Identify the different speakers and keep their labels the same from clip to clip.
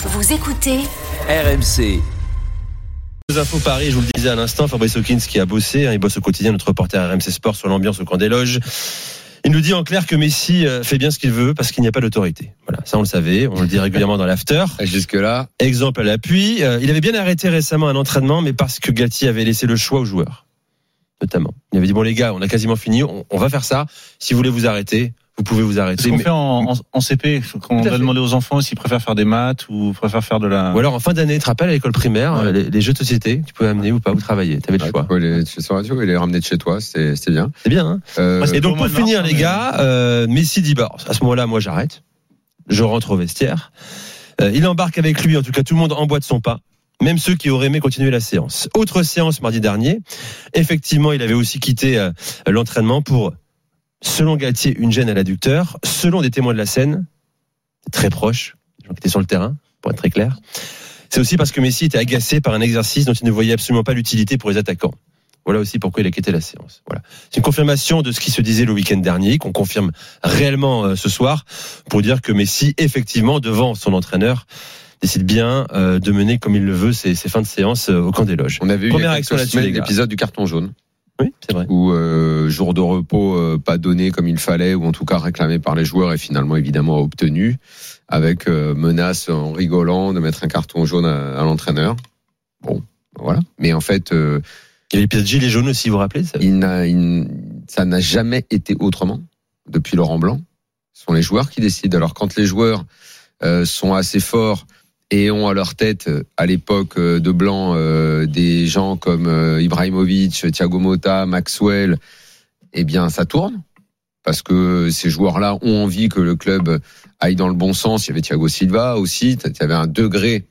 Speaker 1: Vous écoutez
Speaker 2: RMC.
Speaker 3: Les infos Paris, je vous le disais à l'instant, Fabrice Hawkins qui a bossé, hein, il bosse au quotidien, notre reporter RMC Sport sur l'ambiance au camp des loges. Il nous dit en clair que Messi euh, fait bien ce qu'il veut parce qu'il n'y a pas d'autorité. Voilà, ça on le savait, on le dit régulièrement dans l'after.
Speaker 4: Jusque-là,
Speaker 3: Exemple à l'appui, euh, il avait bien arrêté récemment un entraînement, mais parce que Galtier avait laissé le choix aux joueurs, notamment. Il avait dit bon les gars, on a quasiment fini, on, on va faire ça. Si vous voulez vous arrêter, vous pouvez vous arrêter.
Speaker 5: ce qu'on
Speaker 3: mais-
Speaker 5: fait en, en, en CP, quand on demander aux enfants s'ils préfèrent faire des maths ou préfèrent faire de la.
Speaker 3: Ou alors en fin d'année, tu te rappelles à l'école primaire,
Speaker 5: Ouais.
Speaker 3: les, les jeux de société, tu pouvais amener ou pas, vous travailler, tu avais le
Speaker 4: ouais,
Speaker 3: choix.
Speaker 4: tu sur radio et les ramener de chez toi, c'était c'était bien.
Speaker 3: C'est bien, hein
Speaker 4: Euh,
Speaker 3: Et donc pour finir les
Speaker 5: mais-
Speaker 3: gars, euh, Messi dit bah à ce moment-là moi j'arrête, je rentre au vestiaire. Euh, il embarque avec lui, en tout cas tout le monde emboîte son pas. Même ceux qui auraient aimé continuer la séance. Autre séance mardi dernier. Effectivement, il avait aussi quitté euh, l'entraînement pour, selon Galtier, une gêne à l'adducteur. Selon des témoins de la scène, très proches, gens qui étaient sur le terrain, pour être très clair. C'est aussi parce que Messi était agacé par un exercice dont il ne voyait absolument pas l'utilité pour les attaquants. Voilà aussi pourquoi il a quitté la séance. Voilà. C'est une confirmation de ce qui se disait le week-end dernier, qu'on confirme réellement euh, ce soir, pour dire que Messi, effectivement, devant son entraîneur, décide bien euh, de mener comme il le veut ses, ses fins de séance euh, au camp des loges.
Speaker 4: on avait eu
Speaker 3: Première
Speaker 4: a
Speaker 3: réaction
Speaker 4: quelques
Speaker 3: là-dessus,
Speaker 4: l'épisode du carton jaune,
Speaker 3: Oui, c'est vrai.
Speaker 4: où euh, jour de repos euh, pas donné comme il fallait, ou en tout cas réclamé par les joueurs et finalement évidemment obtenu, avec euh, menace en rigolant de mettre un carton jaune à, à l'entraîneur. Bon, voilà. Mais en fait, euh,
Speaker 3: Il y a l'épisode Gilet jaune aussi, vous vous rappelez ça?
Speaker 4: il n'a, il- ça n'a jamais été autrement depuis Laurent Blanc. Ce sont les joueurs qui décident. Alors quand les joueurs euh, sont assez forts et ont à leur tête, euh, à l'époque euh, de Blanc, euh, des gens comme euh, Ibrahimovic, Thiago Motta, Maxwell, eh bien ça tourne. Parce que ces joueurs-là ont envie que le club aille dans le bon sens. Il y avait Thiago Silva aussi. Il y avait un degré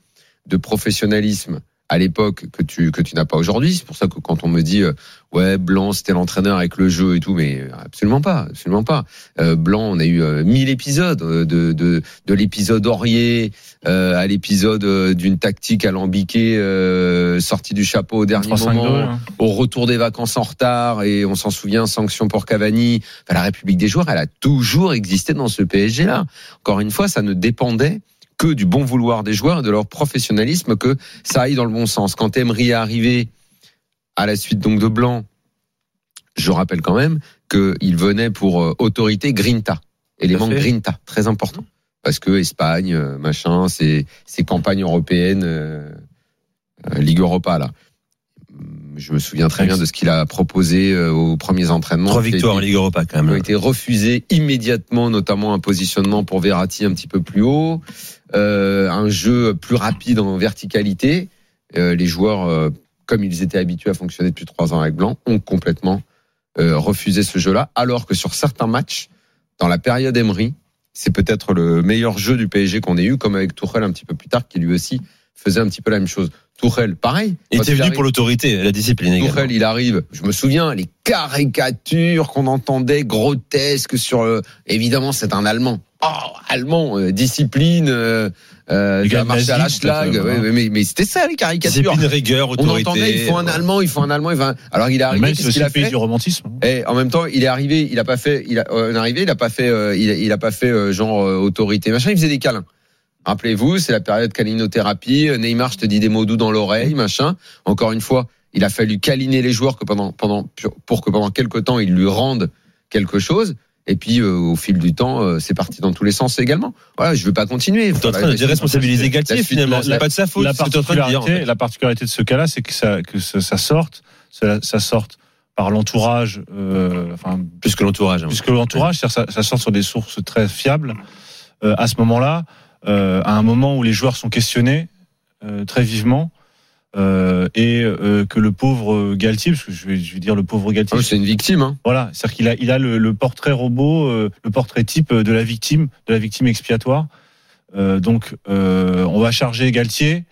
Speaker 4: de professionnalisme à l'époque que tu que tu n'as pas aujourd'hui. C'est pour ça que quand on me dit euh, ouais Blanc c'était l'entraîneur avec le jeu et tout, mais absolument pas, absolument pas. Euh, Blanc, on a eu euh, 1000 épisodes euh, de de, de l'épisode Aurier euh, à l'épisode d'une tactique alambiquée euh, sortie du chapeau au dernier
Speaker 5: 3-5-2,
Speaker 4: moment
Speaker 5: hein.
Speaker 4: au retour des vacances en retard et on s'en souvient sanction pour Cavani. Enfin, la République des joueurs, elle a toujours existé dans ce PSG là. Encore une fois, ça ne dépendait que du bon vouloir des joueurs et de leur professionnalisme que ça aille dans le bon sens. Quand Emery est arrivé à la suite donc de Blanc, je rappelle quand même qu'il venait pour euh, autorité Grinta, élément. Grinta, très important. Parce que Espagne, euh, machin, c'est ces campagnes européennes, euh, euh, Ligue Europa là. Je me souviens très bien de ce qu'il a proposé aux premiers entraînements.
Speaker 3: Trois victoires en Ligue Europa quand
Speaker 4: qui ont
Speaker 3: même.
Speaker 4: été refusés immédiatement, notamment un positionnement pour Verratti un petit peu plus haut, euh, un jeu plus rapide en verticalité. Euh, les joueurs, euh, comme ils étaient habitués à fonctionner depuis trois ans avec Blanc, ont complètement refusé ce jeu-là, alors que sur certains matchs, dans la période Emery, c'est peut-être le meilleur jeu du PSG qu'on ait eu, comme avec Tourelle un petit peu plus tard, qui lui aussi faisait un petit peu la même chose. Tourelle, pareil.
Speaker 3: Il était venu
Speaker 4: arrive-
Speaker 3: pour l'autorité, la discipline également.
Speaker 4: Tourelle, il arrive. Je me souviens les caricatures qu'on entendait grotesques sur. euh, évidemment, c'est un Allemand. Oh, Allemand, euh, discipline. Euh, euh, il a marché à la schlag. Ouais,
Speaker 5: hein.
Speaker 4: mais, mais, mais c'était ça les caricatures.
Speaker 3: Discipline, rigueur,
Speaker 4: On
Speaker 3: autorité.
Speaker 4: entendait, il faut un. Allemand, il faut un Allemand. Il faut un- Alors il est arrivé, qu'est-ce qu'il
Speaker 5: le
Speaker 4: a fait
Speaker 5: du romantisme.
Speaker 4: Eh, en même temps, il est arrivé, il a pas fait, il a, euh, arrivé, il a pas fait, euh, il, a, il a pas fait euh, genre euh, autorité, machin. Il faisait des câlins. Rappelez-vous, c'est la période câlinothérapie. Euh, Neymar, je te dis des mots doux dans l'oreille, machin. Encore une fois, il a fallu câliner les joueurs que pendant, pendant, pour que pendant quelque temps ils lui rendent quelque chose. Et puis, euh, au fil du temps, euh, c'est parti dans tous les sens également. Voilà, je veux pas continuer.
Speaker 3: T'es en train de déresponsabiliser Galtier finalement. C'est pas de sa faute.
Speaker 5: La
Speaker 3: que en de
Speaker 5: particularité,
Speaker 3: fait.
Speaker 5: la particularité de ce cas-là, c'est que ça, que sorte, ça, ça sorte par l'entourage, euh, enfin,
Speaker 3: Plus que l'entourage. hein.
Speaker 5: puisque l'entourage, c'est-à-dire ça, ça sort sur des sources très fiables. Euh, à ce moment-là, euh, à un moment où les joueurs sont questionnés euh, très vivement, euh, et que le pauvre Galtier, parce que je vais, je vais dire le pauvre Galtier,
Speaker 4: Ah c'est une victime. Hein.
Speaker 5: voilà, c'est-à-dire qu'il a, il a le, le portrait robot, le portrait type de la victime, de la victime expiatoire. Donc, on va charger Galtier.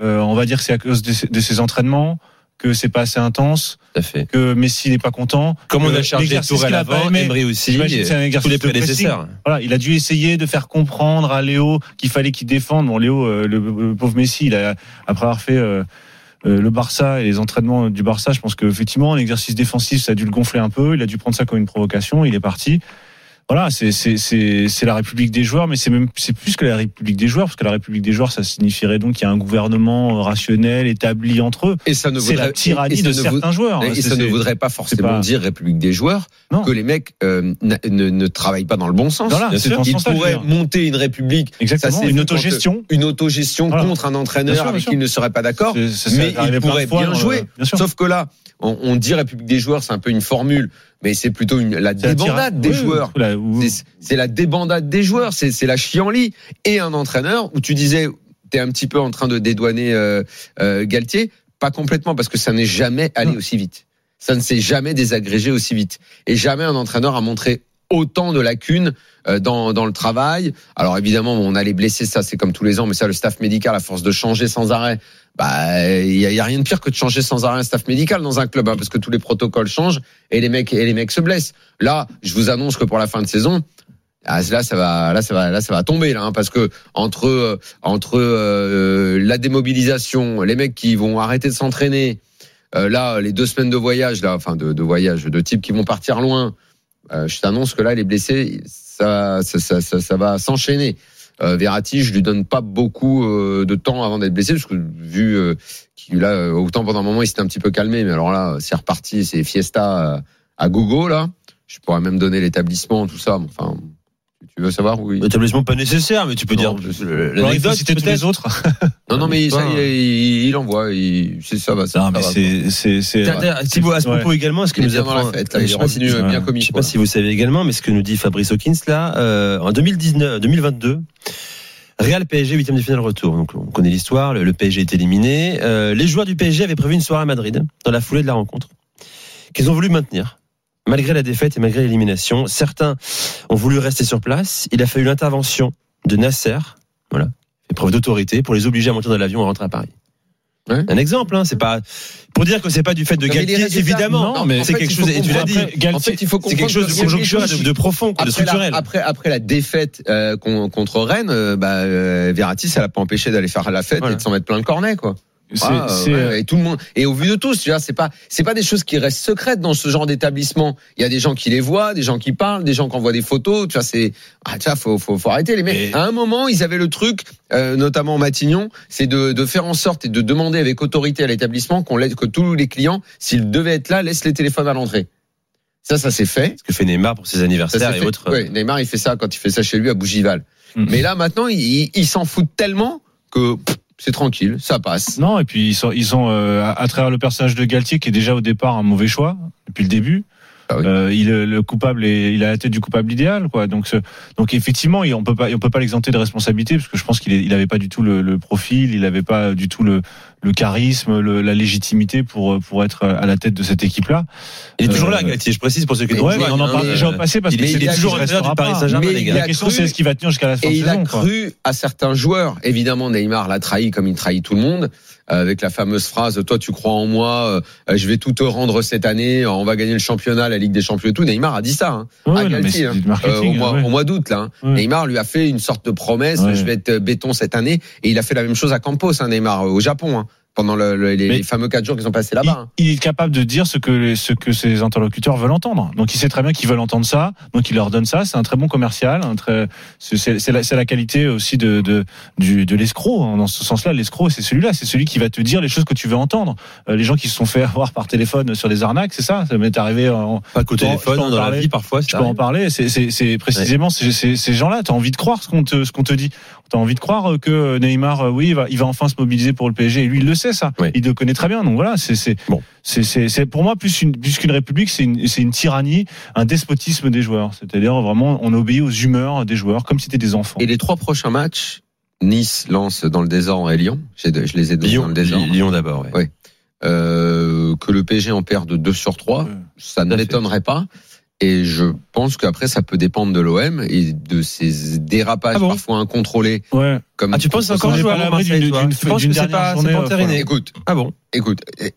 Speaker 5: on va dire que c'est à cause de, ses- de ses entraînements, que c'est pas assez intense,
Speaker 3: Tout à fait.
Speaker 5: que Messi n'est pas content.
Speaker 3: Comme on a chargé Tourelle avant, Emery aussi,
Speaker 5: c'est un
Speaker 3: et
Speaker 5: exercice
Speaker 3: tous les
Speaker 5: de
Speaker 3: prédécesseurs.
Speaker 5: Voilà, il a dû essayer de faire comprendre à Léo qu'il fallait qu'il défende. Bon, Léo, euh, le, le pauvre Messi, il a, après avoir fait euh, euh, le Barça et les entraînements du Barça, je pense qu'effectivement, l'exercice défensif, ça a dû le gonfler un peu. Il a dû prendre ça comme une provocation. Il est parti. Voilà, c'est la République des joueurs, mais c'est même c'est plus que la République des joueurs, parce que la République des joueurs, ça signifierait donc qu'il y a un gouvernement rationnel établi entre eux.
Speaker 4: Et ça ne
Speaker 5: la
Speaker 4: voudrait,
Speaker 5: tyrannie de certains joueurs.
Speaker 4: Et
Speaker 5: C'est-
Speaker 4: ça ne voudrait pas forcément dire République des joueurs que les mecs euh, ne, travaillent pas dans le bon sens. Ils pourraient monter une république,
Speaker 5: Exactement, une autogestion.
Speaker 4: une autogestion contre un entraîneur avec qui ils ne seraient pas d'accord. Mais il pourrait
Speaker 5: fois,
Speaker 4: bien
Speaker 5: euh,
Speaker 4: jouer. Sauf que là, on dit République des joueurs, c'est un peu une formule, mais c'est plutôt une, la
Speaker 5: C'est la
Speaker 4: débandade des
Speaker 5: oui,
Speaker 4: joueurs.
Speaker 5: oui,
Speaker 4: C'est- la débandade des joueurs, c'est c'est la chienlit. Et un entraîneur où tu disais, t'es un petit peu en train de dédouaner euh, euh, Galtier, pas complètement, parce que ça n'est jamais allé
Speaker 5: Non.
Speaker 4: aussi vite. Ça ne s'est jamais désagrégé aussi vite. Et jamais un entraîneur a montré autant de lacunes euh, dans, dans le travail. Alors évidemment, on a les blessés, ça c'est comme tous les ans, mais ça, le staff médical, à force de changer sans arrêt, bah il y, a- rien de pire que de changer sans arrêt un staff médical dans un club, hein, parce que tous les protocoles changent et les mecs et les mecs se blessent. Là, je vous annonce que pour la fin de saison, ah, là ça va, là ça va, là ça va tomber là, hein, parce que entre euh, entre euh, la démobilisation, les mecs qui vont arrêter de s'entraîner, euh, là les deux semaines de voyage là, enfin de, voyage, de types qui vont partir loin. euh, je t'annonce que là les blessés, ça ça, ça, ça va s'enchaîner. Euh, Verratti, je lui donne pas beaucoup euh, de temps avant d'être blessé, parce que vu euh, qu'il euh, autant pendant un moment il s'était un petit peu calmé, mais alors là c'est reparti, c'est fiesta à gogo là. Je pourrais même donner l'établissement, tout ça. mais Enfin, tu veux savoir où il...
Speaker 3: Établissement pas nécessaire, mais tu peux
Speaker 4: Non,
Speaker 3: dire l'anecdote
Speaker 5: citer tous
Speaker 3: peut-être.
Speaker 5: les autres.
Speaker 4: Non, non, mais ça, il, il, il envoie. Il, c'est ça va. Ça,
Speaker 5: Non, mais c'est c'est
Speaker 3: Thibaut, à ce propos également, est-ce que nous
Speaker 4: la
Speaker 3: apprend
Speaker 4: fête, là, il
Speaker 3: je sais pas si-
Speaker 4: revenu, euh,
Speaker 3: je sais pas si vous savez également, mais ce que nous dit Fabrice Hawkins là, euh, en 2019, 2022. Real PSG huitième de finale retour. Donc on connaît l'histoire. Le, le PSG est éliminé. Euh, les joueurs du PSG avaient prévu une soirée à Madrid dans la foulée de la rencontre qu'ils ont voulu maintenir malgré la défaite et malgré l'élimination. Certains ont voulu rester sur place. Il a fallu l'intervention de Nasser, voilà, fait preuve d'autorité pour les obliger à monter dans l'avion et rentrer à Paris.
Speaker 4: Ouais.
Speaker 3: Un exemple, hein, c'est pas pour dire que c'est pas du fait de Galtier, évidemment.
Speaker 5: Non, mais
Speaker 3: c'est quelque chose et tu l'as dit.
Speaker 5: Après, Galtier-
Speaker 4: En fait, il faut
Speaker 3: C'est quelque chose de
Speaker 4: comprendre que
Speaker 3: conjoncturel, de, de profond, que de
Speaker 4: Après la,
Speaker 3: structurel.
Speaker 4: après, après la défaite euh, con- contre Rennes, euh, bah, euh, Verratti, ça l'a pas empêché d'aller faire la fête
Speaker 3: Voilà.
Speaker 4: et de s'en mettre plein le cornet, quoi. Ah, ouais,
Speaker 5: euh,
Speaker 4: et tout le monde et au vu de tous, tu vois, c'est pas c'est pas des choses qui restent secrètes dans ce genre d'établissement. Il y a des gens qui les voient, des gens qui parlent, des gens qui envoient des photos. Tu vois, c'est ah, tu vois, faut, faut faut arrêter les mecs.
Speaker 3: Et-
Speaker 4: À un moment, ils avaient le truc, euh, notamment Matignon, c'est de, de faire en sorte et de demander avec autorité à l'établissement qu'on laisse que tous les clients, s'ils devaient être là, laissent les téléphones à l'entrée. Ça, ça s'est fait.
Speaker 3: Ce que fait Neymar pour ses anniversaires et
Speaker 4: fait.
Speaker 3: autres.
Speaker 4: Ouais, Neymar, il fait ça quand il fait ça chez lui à Bougival.
Speaker 5: Mhm.
Speaker 4: Mais là, maintenant, il s'en fout tellement que pff, c'est tranquille, ça passe.
Speaker 5: Non, et puis ils sont, ils sont euh, à, à travers le personnage de Galtier qui est déjà au départ un mauvais choix depuis le début.
Speaker 4: Ah oui.
Speaker 5: Euh, il le coupable est, il a la tête du coupable idéal quoi. Donc ce- donc effectivement, il- on peut pas on peut pas l'exempter de responsabilité parce que je pense qu'il est- il avait pas du tout le, le profil, il avait pas du tout le, le charisme, le- la légitimité pour pour être à la tête de cette équipe là.
Speaker 3: Il est toujours
Speaker 5: Euh,
Speaker 3: là, Galtier. Je précise pour ceux qui
Speaker 5: Ouais, mais on en
Speaker 3: hein,
Speaker 5: parle déjà au passé parce
Speaker 3: il
Speaker 5: que
Speaker 3: est- toujours entraîneur du Paris. Saint-Germain,
Speaker 4: Mais
Speaker 3: les
Speaker 4: il
Speaker 3: gars.
Speaker 4: a
Speaker 5: La question c'est est-ce qu'il va tenir jusqu'à la fin
Speaker 4: Et
Speaker 5: de
Speaker 4: il a
Speaker 5: quoi.
Speaker 4: cru à certains joueurs. Évidemment, Neymar l'a trahi comme il trahit tout le monde. Euh, Avec la fameuse phrase "Toi, tu crois en moi, euh, je vais tout te rendre cette année, on va gagner le championnat, la Ligue des Champions et tout." Neymar a dit ça hein,
Speaker 5: Ouais,
Speaker 4: à Galtier, hein, euh, au mois,
Speaker 5: ouais.
Speaker 4: mois d'août là. hein.
Speaker 5: Ouais.
Speaker 4: Neymar lui a fait une sorte de promesse. "Je vais être béton cette année" et il a fait la même chose à Campos, hein, Neymar, au Japon, hein, pendant le- le- les, fameux quatre jours qu'ils ont passés là-bas. hein.
Speaker 5: il est capable de dire ce que les- ce que ses interlocuteurs veulent entendre. Donc il sait très bien qu'ils veulent entendre ça, donc il leur donne ça. C'est un très bon commercial, un très c'est c'est- c'est la, c'est la qualité aussi de de du, de l'escroc. hein. Dans ce sens-là, l'escroc c'est celui-là, c'est celui qui va te dire les choses que tu veux entendre. Euh, les gens qui se sont fait avoir par téléphone sur des arnaques, c'est ça. Ça m'est arrivé. En,
Speaker 3: Pas qu'au téléphone,
Speaker 5: en
Speaker 3: dans la vie parfois.
Speaker 5: je peux en parler. C'est c'est- c'est précisément ces- ces ces gens-là. T'as envie de croire ce qu'on te ce qu'on te dit. T'as envie de croire que Neymar, euh, oui, il va, il va enfin se mobiliser pour le PSG. Et lui, il le sait ça.
Speaker 3: Oui.
Speaker 5: Il le connaît très bien. Donc voilà, c'est c'est
Speaker 3: Bon.
Speaker 5: c'est pour moi plus une plus qu'une république, c'est une c'est une tyrannie, un despotisme des joueurs. C'est-à-dire vraiment, on obéit aux humeurs des joueurs comme si c'était des enfants.
Speaker 4: Et les trois prochains matchs, Nice, Lens dans le désordre et Lyon. J'ai- Je les ai donnés dans
Speaker 3: Lyon,
Speaker 4: le désordre.
Speaker 3: Lyon d'abord. Ouais.
Speaker 4: Euh, que le PSG en perde 2 sur 3,
Speaker 5: Ouais.
Speaker 4: ça ne m'étonnerait pas. Et je pense qu'après, ça peut dépendre de l'OM et de ces dérapages
Speaker 3: Ah bon
Speaker 4: parfois incontrôlés.
Speaker 5: Ouais.
Speaker 4: Comme
Speaker 3: Ah, tu penses
Speaker 5: On
Speaker 3: encore jouer à Marseille,
Speaker 5: d'une-
Speaker 3: toi
Speaker 5: d'une-
Speaker 3: Tu penses
Speaker 5: d'une
Speaker 3: que c'est pas, c'est pas
Speaker 5: euh,
Speaker 4: Écoute,
Speaker 3: Ah bon?
Speaker 4: Écoute, eh,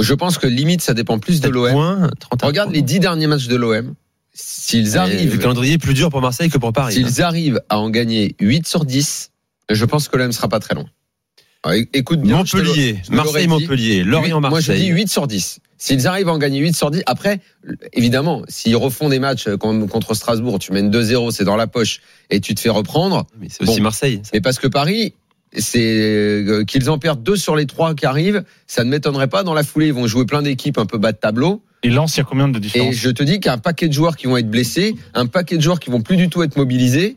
Speaker 4: je pense que limite, ça dépend plus de
Speaker 3: 7
Speaker 4: l'OM.
Speaker 3: points, 31
Speaker 4: Regarde les 10 derniers matchs de l'OM. S'ils
Speaker 3: Et Le
Speaker 4: arrivent,
Speaker 3: calendrier est plus dur pour Marseille que pour Paris. hein.
Speaker 4: s'ils arrivent à en gagner 8 sur 10, je pense que l'OM sera pas très loin. Ah, Écoute bien. je te le-
Speaker 3: Montpellier. Marseille-Montpellier, Lorient-Marseille.
Speaker 4: Moi, je dis 8 sur 10. S'ils arrivent à en gagner 8 sur 10, après, évidemment, s'ils refont des matchs comme contre Strasbourg, tu mènes 2-0, c'est dans la poche, et tu te fais reprendre.
Speaker 3: Mais c'est aussi
Speaker 4: Bon.
Speaker 3: Marseille. ça.
Speaker 4: Mais parce que Paris, c'est euh, qu'ils en perdent deux sur les trois qui arrivent, ça ne m'étonnerait pas. Dans la foulée, ils vont jouer plein d'équipes un peu bas de tableau.
Speaker 5: Et Lens, il y a combien de
Speaker 4: Et
Speaker 5: différence
Speaker 4: je te dis qu'un paquet de joueurs qui vont être blessés, un paquet de joueurs qui vont plus du tout être mobilisés.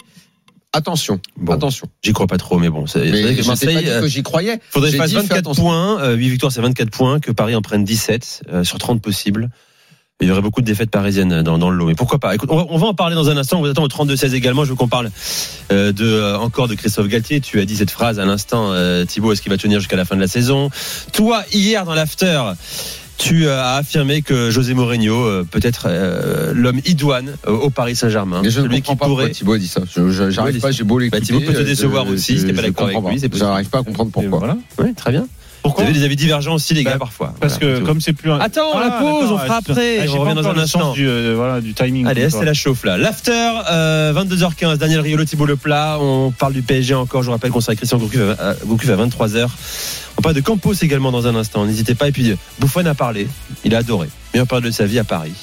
Speaker 4: Attention,
Speaker 3: Bon,
Speaker 4: attention.
Speaker 3: j'y crois pas trop, mais bon. c'est- vrai que Marseille,
Speaker 4: pas
Speaker 3: euh,
Speaker 4: que j'y croyais.
Speaker 3: faudrait
Speaker 4: fais
Speaker 3: 24
Speaker 4: attention.
Speaker 3: points, euh, 8 victoires, c'est 24 points, que Paris en prenne 17 euh, sur 30 possibles. Il y aurait beaucoup de défaites parisiennes dans, dans le lot. Mais pourquoi pas? Écoute, on va, on va en parler dans un instant. On vous attend au 32-16 également. Je veux qu'on parle euh, de euh, encore de Christophe Galtier. Tu as dit cette phrase à l'instant, euh, Thibaut. Est-ce qu'il va tenir jusqu'à la fin de la saison? Toi, hier dans l'after, tu euh, as affirmé que José Mourinho euh, peut être euh, l'homme idoine au Paris Saint-Germain.
Speaker 4: Je ne comprends
Speaker 3: qui
Speaker 4: pas pourquoi
Speaker 3: pourrait.
Speaker 4: Thibaut a dit ça. J'arrive pas, j'ai beau l'écouter.
Speaker 3: Bah, Thibaut peut te décevoir
Speaker 4: je-
Speaker 3: aussi, si t'es pas d'accord avec lui.
Speaker 4: J'arrive pas à comprendre
Speaker 5: Et
Speaker 4: pourquoi.
Speaker 5: voilà.
Speaker 3: Oui, très bien.
Speaker 5: Pourquoi
Speaker 3: Vous avez des avis divergents aussi, les gars,
Speaker 5: Bah,
Speaker 3: parfois.
Speaker 5: Parce
Speaker 3: Voilà,
Speaker 5: que comme c'est plus un...
Speaker 3: Attends, la pause, on fera
Speaker 5: ah,
Speaker 3: après.
Speaker 5: ah,
Speaker 3: On revient dans un instant.
Speaker 5: Du, euh, voilà, du timing.
Speaker 3: Allez, c'est la chauffe là. L'after, euh, 22h15, Daniel Riolo, Thibault Leplat. On parle du PSG encore. Je vous rappelle qu'on sera avec Christian Gourcuff à, à- Gourcuff à 23h. On parle de Campos également dans un instant. N'hésitez pas. Et puis, Bouffon a parlé. Il a adoré. Meilleure période de sa vie à Paris.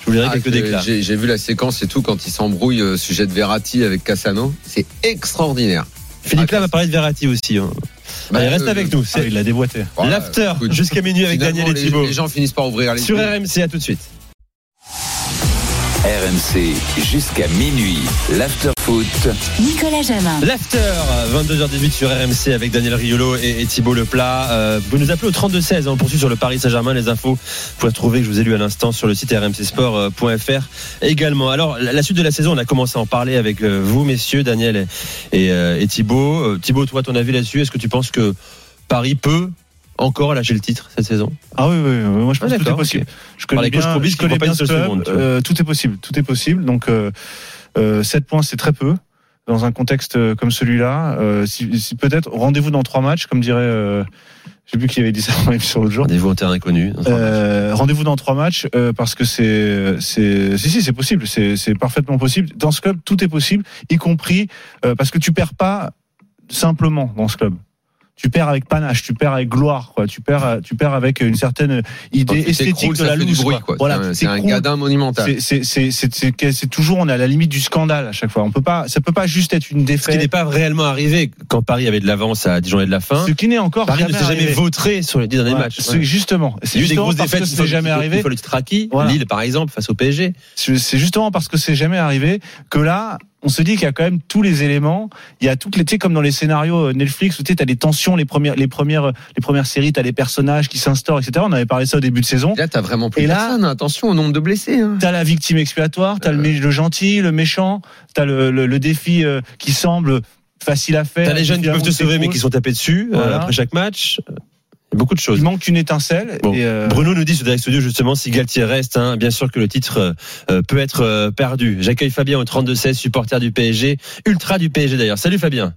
Speaker 3: Je vous lirai
Speaker 4: Ah,
Speaker 3: quelques
Speaker 4: que-
Speaker 3: déclats.
Speaker 4: J'ai j'ai vu la séquence et tout quand il s'embrouille au sujet de Verratti avec Cassano. C'est extraordinaire.
Speaker 3: Philippe Lam a parlé de Verratti aussi. hein.
Speaker 4: Bah,
Speaker 3: Allez, reste
Speaker 4: euh,
Speaker 3: avec nous.
Speaker 5: Ah, il l'a déboîté.
Speaker 4: voilà,
Speaker 3: l'after jusqu'à minuit avec Daniel et Thibault.
Speaker 4: Les gens finissent par ouvrir les
Speaker 3: Sur. RMC, à tout de suite.
Speaker 1: RMC jusqu'à minuit. L'after foot.
Speaker 2: Nicolas Jamin.
Speaker 3: L'after, 22h18 sur RMC avec Daniel Riolo et, et Thibault Leplat. Euh, vous nous appelez au 32-16. hein, on poursuit sur le Paris Saint-Germain. Les infos, vous pouvez retrouver, que je vous ai lu à l'instant, sur le site rmcsport.fr également. Alors, la, la suite de la saison, on a commencé à en parler avec euh, vous, messieurs, Daniel et, et, euh, et Thibault. Euh, Thibault, toi, ton avis là-dessus Est-ce que tu penses que Paris peut encore lâcher le titre cette saison
Speaker 5: Ah oui, oui, oui, moi je
Speaker 3: Ah,
Speaker 5: pense que tout est possible. Je connais bien,
Speaker 3: Probis
Speaker 5: je connais bien ce club.
Speaker 3: seconde.
Speaker 5: Euh, tout est possible, tout est possible. Donc euh, euh, 7 points, c'est très peu dans un contexte euh, comme celui-là. Euh, si, si peut-être rendez-vous dans trois matchs, comme dirait. Euh, je sais plus qui avait dit ça l'émission l'autre jour.
Speaker 3: Rendez-vous en terrain inconnu.
Speaker 5: Euh, rendez-vous dans trois matchs euh, parce que c'est c'est si si c'est possible c'est c'est parfaitement possible dans ce club tout est possible y compris euh, parce que tu perds pas simplement dans ce club tu perds avec panache tu perds avec gloire quoi tu perds euh, tu perds avec une certaine idée esthétique de la
Speaker 4: bruit,
Speaker 5: quoi. voilà
Speaker 4: C'est un- gadin monumental.
Speaker 5: c'est toujours on est à la limite du scandale à chaque fois on peut pas ça peut pas juste être une
Speaker 3: Ce qui
Speaker 5: défaite
Speaker 3: n'est pas réellement arrivé quand Paris avait de l'avance à Dijon et de la fin.
Speaker 5: ce qui n'est encore
Speaker 3: Paris ne s'est jamais vautré sur les dix derniers
Speaker 5: Ouais,
Speaker 3: matchs.
Speaker 5: c'est justement c'est
Speaker 3: eu des grosses
Speaker 5: parce
Speaker 3: défaites qui
Speaker 5: jamais arrivé
Speaker 3: Il faut le Straki,
Speaker 5: Voilà.
Speaker 3: Lille par exemple face au PSG.
Speaker 5: C'est justement parce que c'est jamais arrivé que là, on se dit qu'il y a quand même tous les éléments. Il y a toutes les, tu sais, comme dans les scénarios euh, Netflix où tu sais, t'as des tensions, les premières, les premières, les premières séries, t'as les personnages qui s'instaurent, etc. On avait parlé ça au début de saison.
Speaker 4: Là, t'as vraiment plus
Speaker 5: Et là-
Speaker 4: personne. Attention au nombre de blessés. hein.
Speaker 5: T'as la victime expiatoire, t'as le,
Speaker 3: Euh.
Speaker 5: le gentil, le méchant, t'as le, le, le défi euh, qui semble facile à faire.
Speaker 3: T'as les jeunes qui peuvent te sauver mais qui sont tapés dessus euh, après chaque match. Beaucoup de choses.
Speaker 5: Il manque une étincelle.
Speaker 3: Bon.
Speaker 5: Et, euh,
Speaker 3: Bruno nous dit sur Direct Studio justement si Galtier reste, hein, bien sûr que le titre euh, euh, peut être euh, perdu. J'accueille Fabien au 32-16, supporter du PSG, ultra du PSG d'ailleurs. Salut Fabien.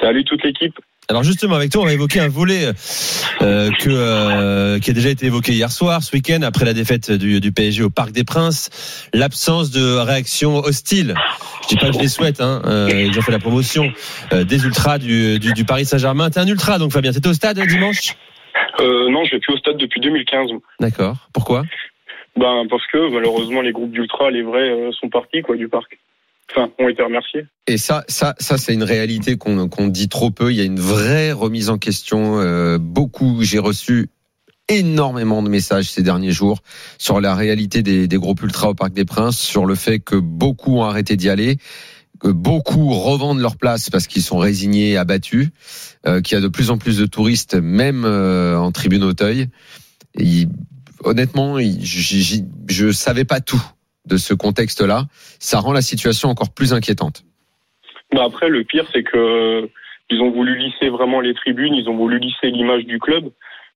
Speaker 6: Salut toute l'équipe.
Speaker 3: Alors justement avec toi on va évoquer un volet euh, que, euh, qui a déjà été évoqué hier soir, ce week-end après la défaite du, du PSG au Parc des Princes, l'absence de réaction hostile. Je dis pas que je les souhaite, hein, euh, ils ont fait la promotion euh, des ultras du, du, du Paris Saint-Germain. T'es un ultra donc Fabien, t'étais au stade dimanche?
Speaker 6: Euh, non, je vais plus au stade depuis 2015.
Speaker 3: D'accord. Pourquoi?
Speaker 6: Ben parce que malheureusement les groupes d'ultra, les vrais, euh, sont partis quoi du parc. Ont été remerciés.
Speaker 4: Et ça, ça, ça, c'est une réalité qu'on qu'on dit trop peu. Il y a une vraie remise en question. euh, beaucoup, j'ai reçu énormément de messages ces derniers jours sur la réalité des, des groupes ultras au Parc des Princes, sur le fait que beaucoup ont arrêté d'y aller, que beaucoup revendent leur place parce qu'ils sont résignés, abattus, euh, qu'il y a de plus en plus de touristes, même euh, en tribune Auteuil. Et honnêtement, je savais pas tout de ce contexte-là. Ça rend la situation encore plus inquiétante.
Speaker 6: Ben après, le pire c'est que euh, ils ont voulu lisser vraiment les tribunes, ils ont voulu lisser l'image du club.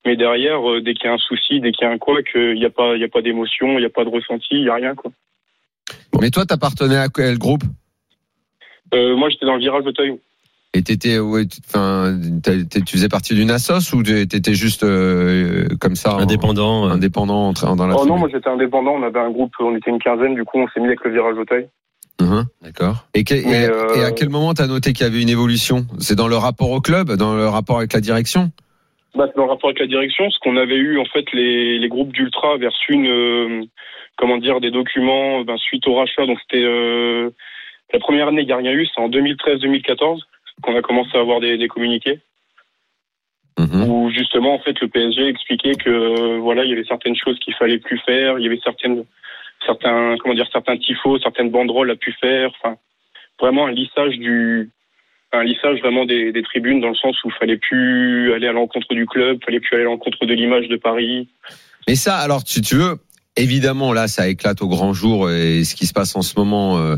Speaker 6: Mais derrière, euh, dès qu'il y a un souci, dès qu'il y a un quoi, qu'il n'y a pas, il a pas d'émotion, il n'y a pas de ressenti, il n'y a rien quoi.
Speaker 4: Mais toi, t'appartenais à quel groupe?
Speaker 6: Euh, moi, j'étais dans le virage d'Auteuil.
Speaker 4: Et t'étais, ouais, tu- enfin, t'as- tu faisais partie d'une assoce ou t'étais juste euh, comme ça, en-
Speaker 3: Indépendant. euh,
Speaker 4: indépendant, en train- dans la.
Speaker 6: Oh non, moi j'étais indépendant. On avait un groupe, on était une quinzaine. Du coup, on s'est mis avec le virage d'Auteuil.
Speaker 4: Mhm.
Speaker 3: D'accord.
Speaker 4: Et, que- et-
Speaker 6: Mais, euh,
Speaker 4: et à quel moment tu as noté qu'il y avait une évolution? C'est dans le rapport au club, dans le rapport avec la direction?
Speaker 6: Bah, dans le rapport avec la direction, ce qu'on avait eu en fait les, les groupes d'ultra vers une euh, comment dire des documents ben, suite au rachat. Donc c'était euh, la première année, il n'y a rien eu, c'est en 2013-2014 qu'on a commencé à avoir des, des communiqués
Speaker 4: Mhm.
Speaker 6: où justement en fait le PSG expliquait que euh, voilà il y avait certaines choses qu'il fallait plus faire, il y avait certaines certains comment dire certains tifos, certaines banderoles à plus faire. Enfin vraiment un lissage du un lissage vraiment des, des tribunes dans le sens où il fallait plus aller à l'encontre du club, fallait plus aller à l'encontre de l'image de Paris.
Speaker 4: Mais ça, alors, si tu veux, évidemment, là, ça éclate au grand jour et ce qui se passe en ce moment euh,